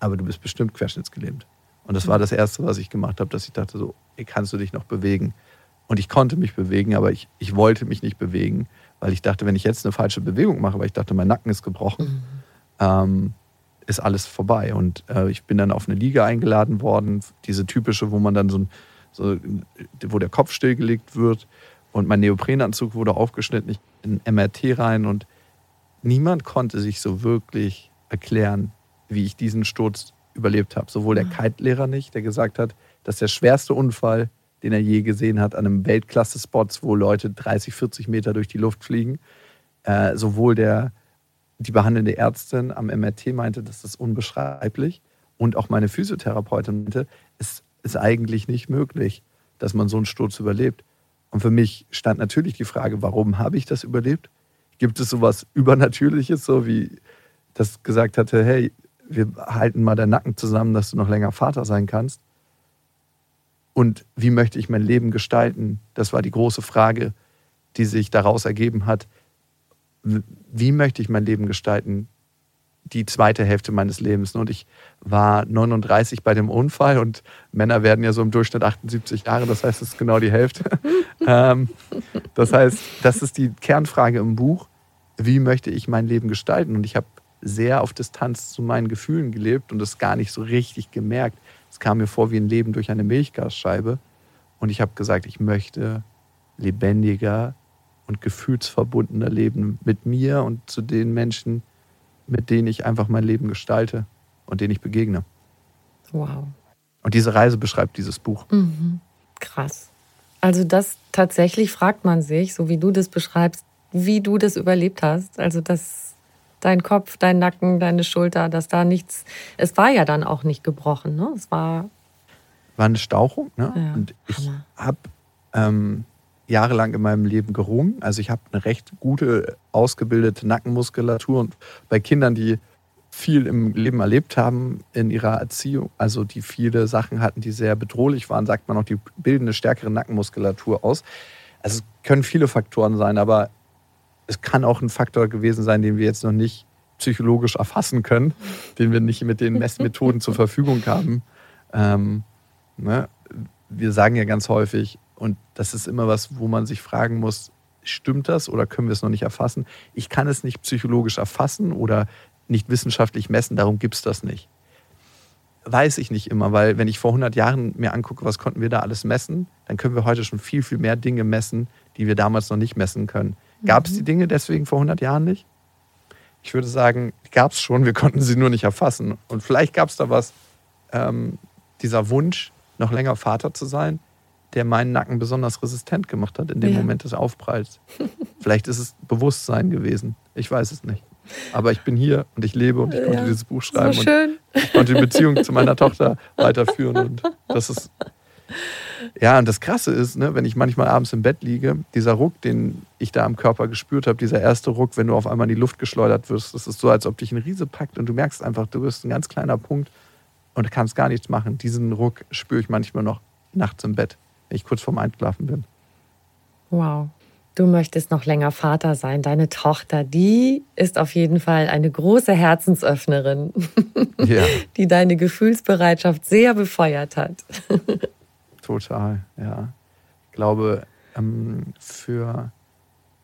aber du bist bestimmt querschnittsgelähmt. Und das war das Erste, was ich gemacht habe, dass ich dachte, so, kannst du dich noch bewegen? Und ich konnte mich bewegen, aber ich, ich wollte mich nicht bewegen, weil ich dachte, wenn ich jetzt eine falsche Bewegung mache, weil ich dachte, mein Nacken ist gebrochen, mhm. ähm, ist alles vorbei. Und äh, ich bin dann auf eine Liga eingeladen worden, diese typische, wo man dann so, so wo der Kopf stillgelegt wird und mein Neoprenanzug wurde aufgeschnitten, ich in MRT rein und niemand konnte sich so wirklich erklären, wie ich diesen Sturz überlebt habe. Sowohl der Kite-Lehrer nicht, der gesagt hat, das ist der schwerste Unfall, den er je gesehen hat, an einem Weltklasse-Spot, wo Leute 30, 40 Meter durch die Luft fliegen. Äh, sowohl der, die behandelnde Ärztin am MRT meinte, das ist unbeschreiblich. Und auch meine Physiotherapeutin meinte, es ist eigentlich nicht möglich, dass man so einen Sturz überlebt. Und für mich stand natürlich die Frage, warum habe ich das überlebt? Gibt es sowas Übernatürliches, so wie das gesagt hatte, hey, wir halten mal deinen Nacken zusammen, dass du noch länger Vater sein kannst? Und wie möchte ich mein Leben gestalten? Das war die große Frage, die sich daraus ergeben hat. Wie möchte ich mein Leben gestalten? Die zweite Hälfte meines Lebens. Und ich war 39 bei dem Unfall und Männer werden ja so im Durchschnitt 78 Jahre, das heißt, es ist genau die Hälfte. ähm, das heißt, das ist die Kernfrage im Buch, wie möchte ich mein Leben gestalten? Und ich habe sehr auf Distanz zu meinen Gefühlen gelebt und es gar nicht so richtig gemerkt. Es kam mir vor wie ein Leben durch eine Milchgasscheibe. Und ich habe gesagt, ich möchte lebendiger und gefühlsverbundener leben mit mir und zu den Menschen, mit denen ich einfach mein Leben gestalte und denen ich begegne. Wow. Und diese Reise beschreibt dieses Buch. Mhm. Krass. Also das tatsächlich fragt man sich, so wie du das beschreibst, wie du das überlebt hast. Also dass dein Kopf, dein Nacken, deine Schulter, dass da nichts, es war ja dann auch nicht gebrochen, ne? Es war war eine Stauchung, ne? Ja, und ich habe ähm, jahrelang in meinem Leben gerungen. Also ich habe eine recht gute ausgebildete Nackenmuskulatur und bei Kindern, die viel im Leben erlebt haben in ihrer Erziehung, also die viele Sachen hatten, die sehr bedrohlich waren, sagt man auch, die bilden eine stärkere Nackenmuskulatur aus. Also es können viele Faktoren sein, aber es kann auch ein Faktor gewesen sein, den wir jetzt noch nicht psychologisch erfassen können, den wir nicht mit den Messmethoden zur Verfügung haben. Ähm, ne? Wir sagen ja ganz häufig, und das ist immer was, wo man sich fragen muss, stimmt das oder können wir es noch nicht erfassen? Ich kann es nicht psychologisch erfassen oder nicht wissenschaftlich messen, darum gibt es das nicht. Weiß ich nicht immer, weil wenn ich vor 100 Jahren mir angucke, was konnten wir da alles messen, dann können wir heute schon viel, viel mehr Dinge messen, die wir damals noch nicht messen können. Gab es die Dinge deswegen vor 100 Jahren nicht? Ich würde sagen, gab es schon, wir konnten sie nur nicht erfassen. Und vielleicht gab es da was, ähm, dieser Wunsch, noch länger Vater zu sein, der meinen Nacken besonders resistent gemacht hat in dem Ja. Moment des Aufpralls. Vielleicht ist es Bewusstsein gewesen. Ich weiß es nicht. Aber ich bin hier und ich lebe und ich konnte Ja. dieses Buch so schreiben und schön. ich konnte die Beziehung zu meiner Tochter weiterführen. Und das ist. Ja, und das Krasse ist, ne, wenn ich manchmal abends im Bett liege, dieser Ruck, den ich da am Körper gespürt habe, dieser erste Ruck, wenn du auf einmal in die Luft geschleudert wirst, das ist so, als ob dich ein Riese packt und du merkst einfach, du bist ein ganz kleiner Punkt und kannst gar nichts machen. Diesen Ruck spüre ich manchmal noch nachts im Bett, wenn ich kurz vorm Einschlafen bin. Wow. Du möchtest noch länger Vater sein. Deine Tochter, die ist auf jeden Fall eine große Herzensöffnerin, Ja, die deine Gefühlsbereitschaft sehr befeuert hat. total. Ja. Ich glaube, ähm, für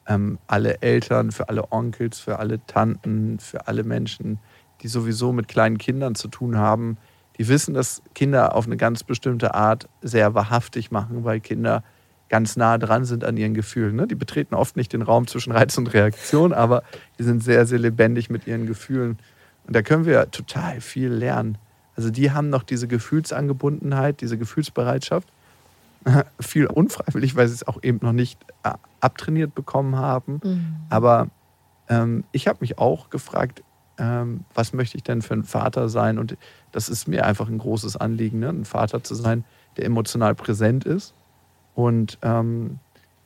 ähm, alle Eltern, für alle Onkels, für alle Tanten, für alle Menschen, die sowieso mit kleinen Kindern zu tun haben, die wissen, dass Kinder auf eine ganz bestimmte Art sehr wahrhaftig machen, weil Kinder ganz nah dran sind an ihren Gefühlen. Ne? Die betreten oft nicht den Raum zwischen Reiz und Reaktion, aber die sind sehr, sehr lebendig mit ihren Gefühlen. Und da können wir total viel lernen. Also die haben noch diese Gefühlsangebundenheit, diese Gefühlsbereitschaft. Viel unfreiwillig, weil sie es auch eben noch nicht äh, abtrainiert bekommen haben. Aber ähm, ich habe mich auch gefragt, ähm, was möchte ich denn für ein Vater sein? Und das ist mir einfach ein großes Anliegen, ne? ein Vater zu sein, der emotional präsent ist und ähm,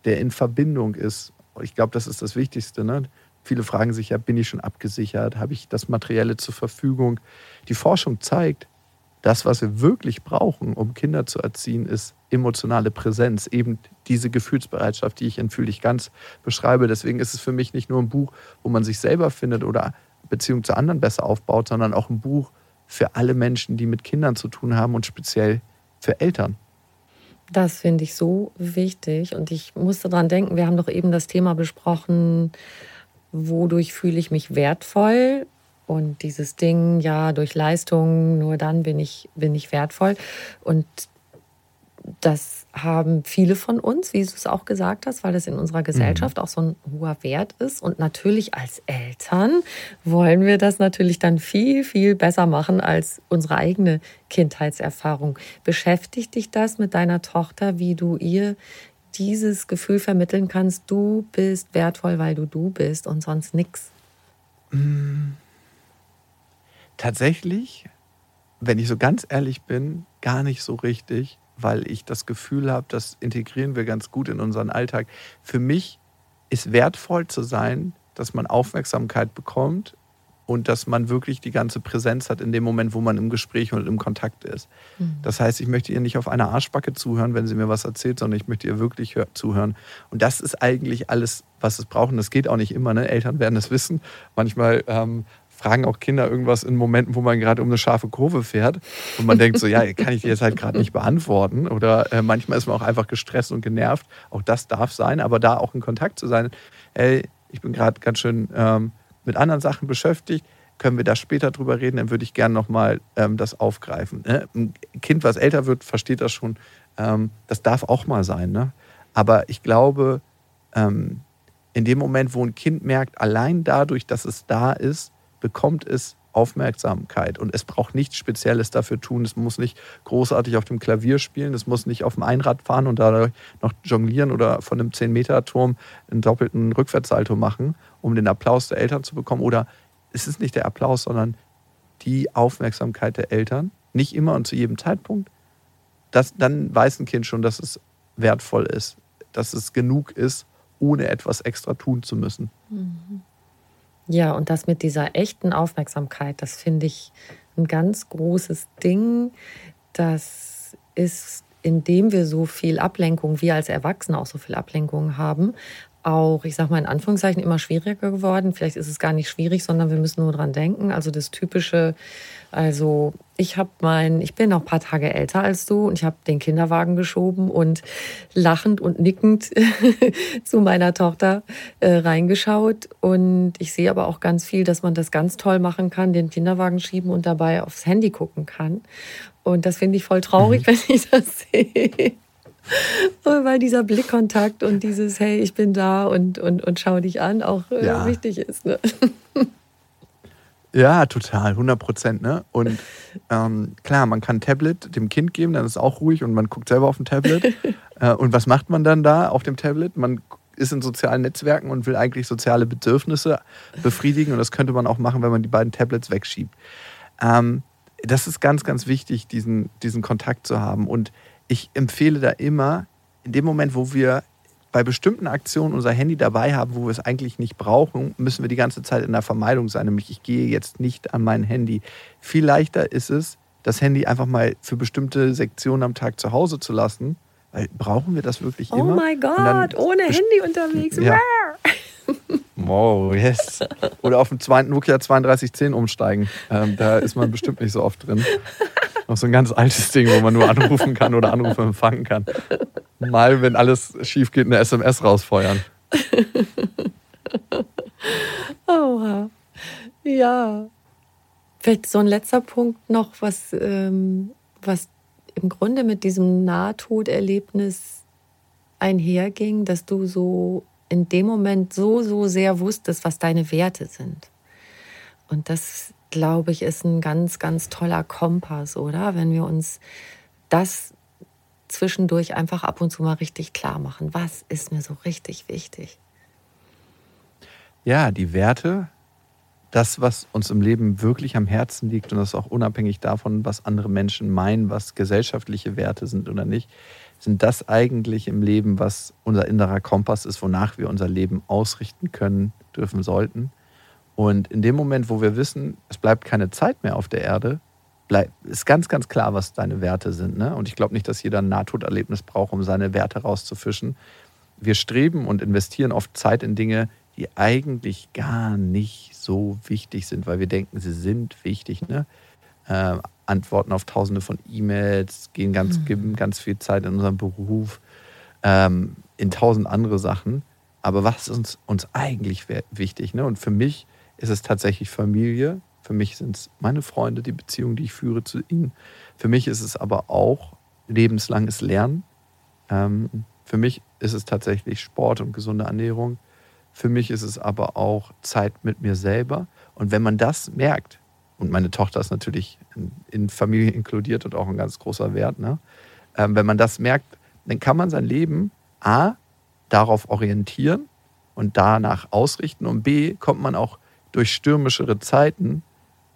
der in Verbindung ist. Ich glaube, das ist das Wichtigste. Ne? Viele fragen sich ja, bin ich schon abgesichert? Habe ich das Materielle zur Verfügung? Die Forschung zeigt, das, was wir wirklich brauchen, um Kinder zu erziehen, ist emotionale Präsenz, eben diese Gefühlsbereitschaft, die ich in Fühl ganz beschreibe. Deswegen ist es für mich nicht nur ein Buch, wo man sich selber findet oder Beziehung zu anderen besser aufbaut, sondern auch ein Buch für alle Menschen, die mit Kindern zu tun haben und speziell für Eltern. Das finde ich so wichtig. Und ich musste dran denken, wir haben doch eben das Thema besprochen, wodurch fühle ich mich wertvoll? Und dieses Ding, ja, durch Leistung, nur dann bin ich, bin ich wertvoll. Und das haben viele von uns, wie du es auch gesagt hast, weil das in unserer Gesellschaft auch so ein hoher Wert ist. Und natürlich als Eltern wollen wir das natürlich dann viel, viel besser machen als unsere eigene Kindheitserfahrung. Beschäftigt dich das mit deiner Tochter, wie du ihr dieses Gefühl vermitteln kannst, du bist wertvoll, weil du du bist und sonst nix. Tatsächlich, wenn ich so ganz ehrlich bin, gar nicht so richtig, weil ich das Gefühl habe, das integrieren wir ganz gut in unseren Alltag. Für mich ist wertvoll zu sein, dass man Aufmerksamkeit bekommt und dass man wirklich die ganze Präsenz hat in dem Moment, wo man im Gespräch und im Kontakt ist. Das heißt, ich möchte ihr nicht auf einer Arschbacke zuhören, wenn sie mir was erzählt, sondern ich möchte ihr wirklich hör- zuhören. Und das ist eigentlich alles, was es braucht. Und das geht auch nicht immer. Ne? Eltern werden es wissen. Manchmal ähm, fragen auch Kinder irgendwas in Momenten, wo man gerade um eine scharfe Kurve fährt und man denkt so, ja, kann ich dir jetzt halt gerade nicht beantworten oder äh, manchmal ist man auch einfach gestresst und genervt. Auch das darf sein, aber da auch in Kontakt zu sein. Ey, ich bin gerade ganz schön ähm, mit anderen Sachen beschäftigt. Können wir da später drüber reden? Dann würde ich gerne nochmal ähm, das aufgreifen. Ne? Ein Kind, was älter wird, versteht das schon. Ähm, das darf auch mal sein. Ne? Aber ich glaube, ähm, in dem Moment, wo ein Kind merkt, allein dadurch, dass es da ist, bekommt es Aufmerksamkeit. Und es braucht nichts Spezielles dafür tun. Es muss nicht großartig auf dem Klavier spielen, es muss nicht auf dem Einrad fahren und dadurch noch jonglieren oder von einem 10-Meter-Turm einen doppelten Rückwärtssalto machen, um den Applaus der Eltern zu bekommen. Oder es ist nicht der Applaus, sondern die Aufmerksamkeit der Eltern. Nicht immer und zu jedem Zeitpunkt. Das, dann weiß ein Kind schon, dass es wertvoll ist, dass es genug ist, ohne etwas extra tun zu müssen. Mhm. Ja, und das mit dieser echten Aufmerksamkeit, das finde ich ein ganz großes Ding. Das ist, indem wir so viel Ablenkung, wir als Erwachsene auch so viel Ablenkung haben, auch, ich sage mal in Anführungszeichen, immer schwieriger geworden. Vielleicht ist es gar nicht schwierig, sondern wir müssen nur dran denken. Also das typische, also ich habe mein, ich bin noch ein paar Tage älter als du und ich habe den Kinderwagen geschoben und lachend und nickend zu meiner Tochter äh, reingeschaut. Und ich sehe aber auch ganz viel, dass man das ganz toll machen kann, den Kinderwagen schieben und dabei aufs Handy gucken kann. Und das finde ich voll traurig, mhm. wenn ich das sehe. Weil dieser Blickkontakt und dieses Hey, ich bin da und, und, und schau dich an auch äh, ja. wichtig ist. Ne? Ja, total, 100 Prozent. Ne? Und ähm, klar, man kann ein Tablet dem Kind geben, dann ist es auch ruhig und man guckt selber auf dem Tablet. äh, und was macht man dann da auf dem Tablet? Man ist in sozialen Netzwerken und will eigentlich soziale Bedürfnisse befriedigen. Und das könnte man auch machen, wenn man die beiden Tablets wegschiebt. Ähm, das ist ganz, ganz wichtig, diesen, diesen Kontakt zu haben. Und ich empfehle da immer, in dem Moment, wo wir bei bestimmten Aktionen unser Handy dabei haben, wo wir es eigentlich nicht brauchen, müssen wir die ganze Zeit in der Vermeidung sein. Nämlich, ich gehe jetzt nicht an mein Handy. Viel leichter ist es, das Handy einfach mal für bestimmte Sektionen am Tag zu Hause zu lassen. Weil brauchen wir das wirklich oh immer? Oh mein Gott, ohne Handy unterwegs. Ja. Wow, yes. Oder auf dem zweiten Nokia 3210 umsteigen. Ähm, da ist man bestimmt nicht so oft drin. Noch so ein ganz altes Ding, wo man nur anrufen kann oder Anrufe empfangen kann. Mal, wenn alles schief geht, eine SMS rausfeuern. Oha. Ja. Vielleicht so ein letzter Punkt noch, was, ähm, was im Grunde mit diesem Nahtoderlebnis einherging, dass du so in dem Moment so, so sehr wusstest, was deine Werte sind. Und das glaube ich, ist ein ganz, ganz toller Kompass, oder? Wenn wir uns das zwischendurch einfach ab und zu mal richtig klar machen. Was ist mir so richtig wichtig? Ja, die Werte, das, was uns im Leben wirklich am Herzen liegt und das auch unabhängig davon, was andere Menschen meinen, was gesellschaftliche Werte sind oder nicht, sind das eigentlich im Leben, was unser innerer Kompass ist, wonach wir unser Leben ausrichten können, dürfen, sollten. Und in dem Moment, wo wir wissen, es bleibt keine Zeit mehr auf der Erde, bleib, ist ganz, ganz klar, was deine Werte sind. Ne? Und ich glaube nicht, dass jeder ein Nahtoderlebnis braucht, um seine Werte rauszufischen. Wir streben und investieren oft Zeit in Dinge, die eigentlich gar nicht so wichtig sind, weil wir denken, sie sind wichtig. Ne? Äh, antworten auf tausende von E-Mails, gehen ganz, mhm. geben ganz viel Zeit in unserem Beruf, ähm, in tausend andere Sachen. Aber was ist uns, uns eigentlich wichtig? Ne? Und für mich ist es tatsächlich Familie. Für mich sind es meine Freunde, die Beziehung, die ich führe zu ihnen. Für mich ist es aber auch lebenslanges Lernen. Ähm, für mich ist es tatsächlich Sport und gesunde Ernährung. Für mich ist es aber auch Zeit mit mir selber. Und wenn man das merkt, und meine Tochter ist natürlich in, Familie inkludiert und auch ein ganz großer Wert, ne? Ähm, wenn man das merkt, dann kann man sein Leben A darauf orientieren und danach ausrichten und B kommt man auch durch stürmischere Zeiten,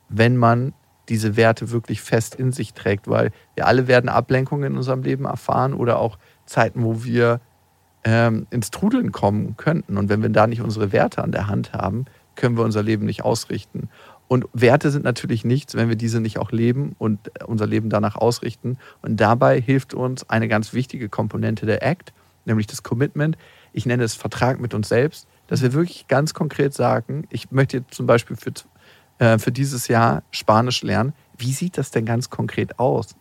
wenn man diese Werte wirklich fest in sich trägt, weil wir alle werden Ablenkungen in unserem Leben erfahren oder auch Zeiten, wo wir ähm, ins Trudeln kommen könnten. Und wenn wir da nicht unsere Werte an der Hand haben, können wir unser Leben nicht ausrichten. Und Werte sind natürlich nichts, wenn wir diese nicht auch leben und unser Leben danach ausrichten. Und dabei hilft uns eine ganz wichtige Komponente der ACT, nämlich das Commitment. Ich nenne es Vertrag mit uns selbst dass wir wirklich ganz konkret sagen, ich möchte jetzt zum Beispiel für äh, für dieses Jahr Spanisch lernen. Wie sieht das denn ganz konkret aus,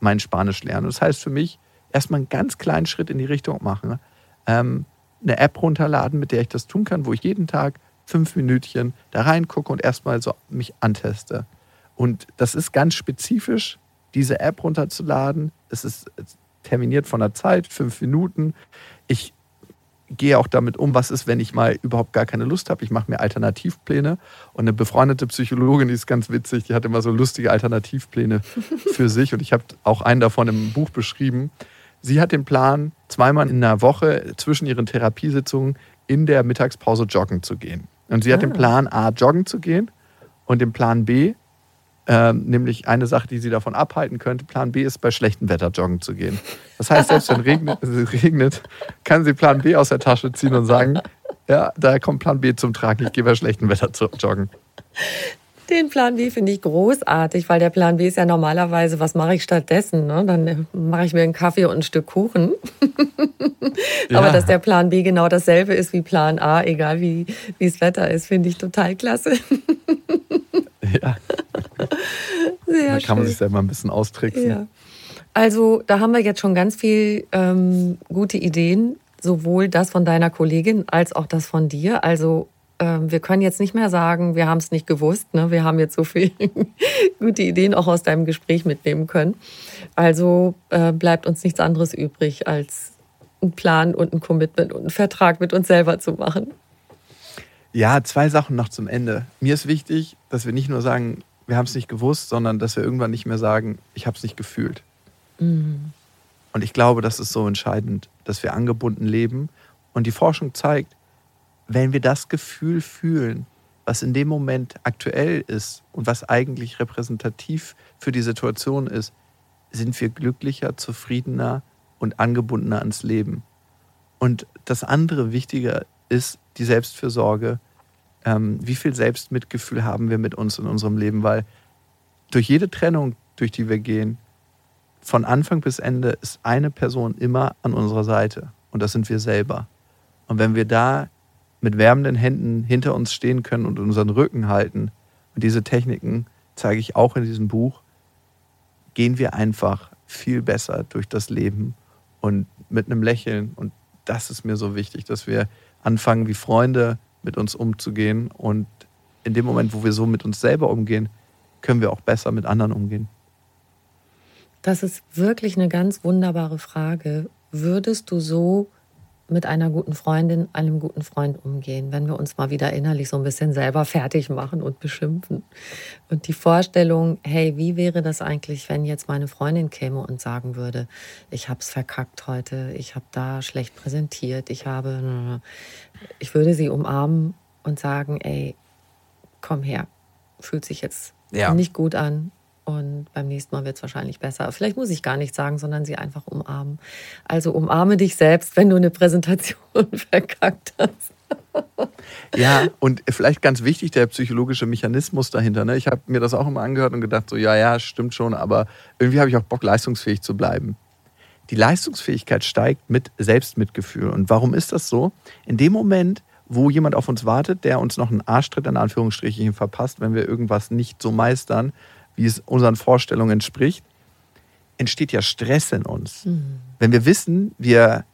mein Spanisch lernen? Das heißt für mich, erstmal einen ganz kleinen Schritt in die Richtung machen. Ähm, eine App runterladen, mit der ich das tun kann, wo ich jeden Tag fünf Minütchen da reingucke und erstmal so mich anteste. Und das ist ganz spezifisch, diese App runterzuladen. Es ist terminiert von der Zeit, fünf Minuten. Ich gehe auch damit um, was ist, wenn ich mal überhaupt gar keine Lust habe. Ich mache mir Alternativpläne. Und eine befreundete Psychologin, die ist ganz witzig, die hat immer so lustige Alternativpläne für sich. Und ich habe auch einen davon im Buch beschrieben. Sie hat den Plan, zweimal in einer Woche zwischen ihren Therapiesitzungen in der Mittagspause joggen zu gehen. Und sie hat den ah. Plan A, joggen zu gehen und den Plan B, ähm, nämlich eine Sache, die sie davon abhalten könnte. Plan B ist, bei schlechtem Wetter joggen zu gehen. Das heißt, selbst wenn regnet, es regnet, kann sie Plan B aus der Tasche ziehen und sagen, ja, da kommt Plan B zum Tragen, ich gehe bei schlechtem Wetter joggen. Den Plan B finde ich großartig, weil der Plan B ist ja normalerweise, was mache ich stattdessen? Ne? Dann mache ich mir einen Kaffee und ein Stück Kuchen. ja. Aber dass der Plan B genau dasselbe ist wie Plan A, egal wie es Wetter ist, finde ich total klasse. ja. Sehr da kann man sich selber ein bisschen austricksen. Ja. Also da haben wir jetzt schon ganz viel ähm, gute Ideen, sowohl das von deiner Kollegin als auch das von dir. Also wir können jetzt nicht mehr sagen, wir haben es nicht gewusst. Ne? Wir haben jetzt so viele gute Ideen auch aus deinem Gespräch mitnehmen können. Also äh, bleibt uns nichts anderes übrig, als einen Plan und ein Commitment und einen Vertrag mit uns selber zu machen. Ja, zwei Sachen noch zum Ende. Mir ist wichtig, dass wir nicht nur sagen, wir haben es nicht gewusst, sondern dass wir irgendwann nicht mehr sagen, ich habe es nicht gefühlt. Mhm. Und ich glaube, das ist so entscheidend, dass wir angebunden leben. Und die Forschung zeigt, wenn wir das Gefühl fühlen, was in dem Moment aktuell ist und was eigentlich repräsentativ für die Situation ist, sind wir glücklicher, zufriedener und angebundener ans Leben. Und das andere Wichtige ist die Selbstfürsorge. Ähm, wie viel Selbstmitgefühl haben wir mit uns in unserem Leben? Weil durch jede Trennung, durch die wir gehen, von Anfang bis Ende ist eine Person immer an unserer Seite. Und das sind wir selber. Und wenn wir da mit wärmenden Händen hinter uns stehen können und unseren Rücken halten. Und diese Techniken zeige ich auch in diesem Buch. Gehen wir einfach viel besser durch das Leben und mit einem Lächeln. Und das ist mir so wichtig, dass wir anfangen, wie Freunde mit uns umzugehen. Und in dem Moment, wo wir so mit uns selber umgehen, können wir auch besser mit anderen umgehen. Das ist wirklich eine ganz wunderbare Frage. Würdest du so mit einer guten Freundin, einem guten Freund umgehen, wenn wir uns mal wieder innerlich so ein bisschen selber fertig machen und beschimpfen. Und die Vorstellung, hey, wie wäre das eigentlich, wenn jetzt meine Freundin käme und sagen würde, ich habe es verkackt heute, ich habe da schlecht präsentiert, ich habe, ich würde sie umarmen und sagen, ey, komm her, fühlt sich jetzt ja. nicht gut an, und beim nächsten Mal wird es wahrscheinlich besser. Vielleicht muss ich gar nichts sagen, sondern sie einfach umarmen. Also umarme dich selbst, wenn du eine Präsentation verkackt hast. ja, und vielleicht ganz wichtig, der psychologische Mechanismus dahinter. Ne? Ich habe mir das auch immer angehört und gedacht, so ja, ja, stimmt schon, aber irgendwie habe ich auch Bock, leistungsfähig zu bleiben. Die Leistungsfähigkeit steigt mit Selbstmitgefühl. Und warum ist das so? In dem Moment, wo jemand auf uns wartet, der uns noch einen Arschtritt in Anführungsstrichen verpasst, wenn wir irgendwas nicht so meistern, wie es unseren Vorstellungen entspricht, entsteht ja Stress in uns. Mhm. Wenn wir wissen, wir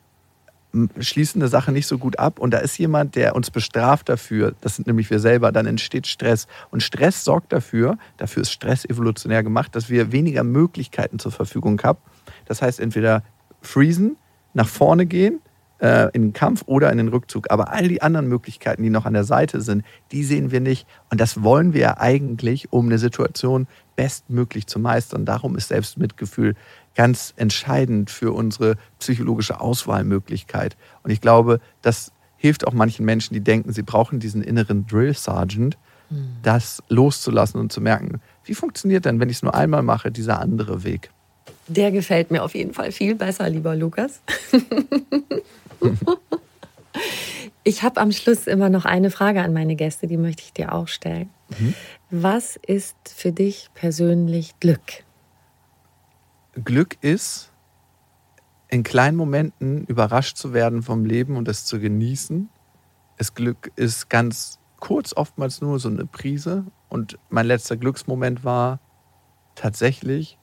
schließen eine Sache nicht so gut ab und da ist jemand, der uns bestraft dafür, das sind nämlich wir selber, dann entsteht Stress. Und Stress sorgt dafür, dafür ist Stress evolutionär gemacht, dass wir weniger Möglichkeiten zur Verfügung haben. Das heißt, entweder freezen, nach vorne gehen, äh, in den Kampf oder in den Rückzug. Aber all die anderen Möglichkeiten, die noch an der Seite sind, die sehen wir nicht. Und das wollen wir ja eigentlich, um eine Situation bestmöglich zu meistern. Darum ist Selbstmitgefühl ganz entscheidend für unsere psychologische Auswahlmöglichkeit. Und ich glaube, das hilft auch manchen Menschen, die denken, sie brauchen diesen inneren Drill Sergeant, hm. das loszulassen und zu merken, wie funktioniert denn, wenn ich es nur einmal mache, dieser andere Weg? Der gefällt mir auf jeden Fall viel besser, lieber Lukas. ich habe am Schluss immer noch eine Frage an meine Gäste, die möchte ich dir auch stellen. Mhm. Was ist für dich persönlich Glück? Glück ist, in kleinen Momenten überrascht zu werden vom Leben und es zu genießen. Das Glück ist ganz kurz oftmals nur so eine Prise. Und mein letzter Glücksmoment war tatsächlich,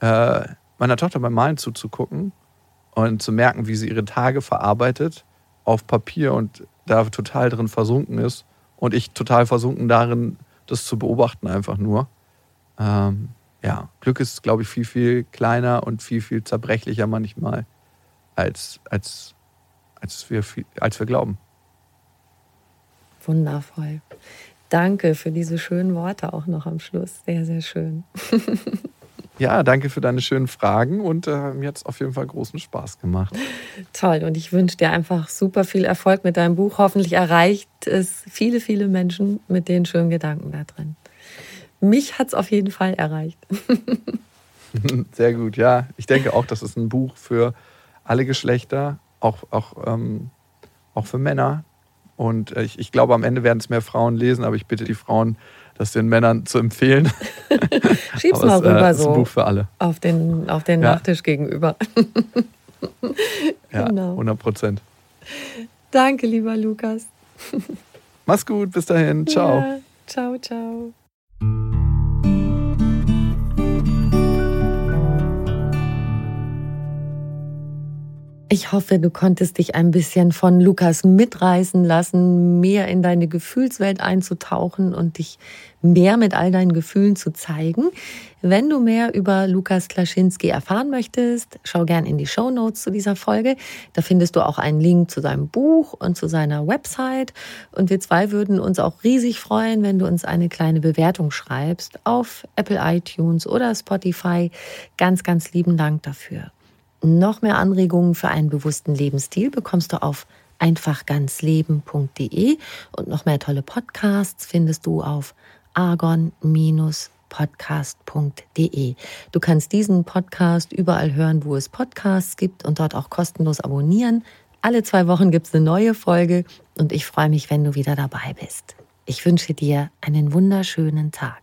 äh, meiner Tochter beim Malen zuzugucken und zu merken, wie sie ihre Tage verarbeitet auf Papier und da total drin versunken ist. Und ich total versunken darin, das zu beobachten, einfach nur. Ähm, ja, Glück ist, glaube ich, viel, viel kleiner und viel, viel zerbrechlicher manchmal, als, als, als, wir, als wir glauben. Wundervoll. Danke für diese schönen Worte auch noch am Schluss. Sehr, sehr schön. Ja, danke für deine schönen Fragen und äh, mir hat es auf jeden Fall großen Spaß gemacht. Toll und ich wünsche dir einfach super viel Erfolg mit deinem Buch. Hoffentlich erreicht es viele, viele Menschen mit den schönen Gedanken da drin. Mich hat es auf jeden Fall erreicht. Sehr gut, ja. Ich denke auch, das ist ein Buch für alle Geschlechter, auch, auch, ähm, auch für Männer. Und äh, ich, ich glaube, am Ende werden es mehr Frauen lesen, aber ich bitte die Frauen, das den Männern zu empfehlen. Schieb's mal rüber äh, so. Ein Buch für alle. Auf den, auf den ja. Nachtisch gegenüber. ja, genau. 100 Prozent. Danke, lieber Lukas. Mach's gut, bis dahin. Ciao. Ja, ciao, ciao. Ich hoffe, du konntest dich ein bisschen von Lukas mitreißen lassen, mehr in deine Gefühlswelt einzutauchen und dich mehr mit all deinen Gefühlen zu zeigen. Wenn du mehr über Lukas Klaschinski erfahren möchtest, schau gern in die Show Notes zu dieser Folge. Da findest du auch einen Link zu seinem Buch und zu seiner Website. Und wir zwei würden uns auch riesig freuen, wenn du uns eine kleine Bewertung schreibst auf Apple iTunes oder Spotify. Ganz, ganz lieben Dank dafür. Noch mehr Anregungen für einen bewussten Lebensstil bekommst du auf einfachganzleben.de und noch mehr tolle Podcasts findest du auf argon-podcast.de. Du kannst diesen Podcast überall hören, wo es Podcasts gibt und dort auch kostenlos abonnieren. Alle zwei Wochen gibt es eine neue Folge und ich freue mich, wenn du wieder dabei bist. Ich wünsche dir einen wunderschönen Tag.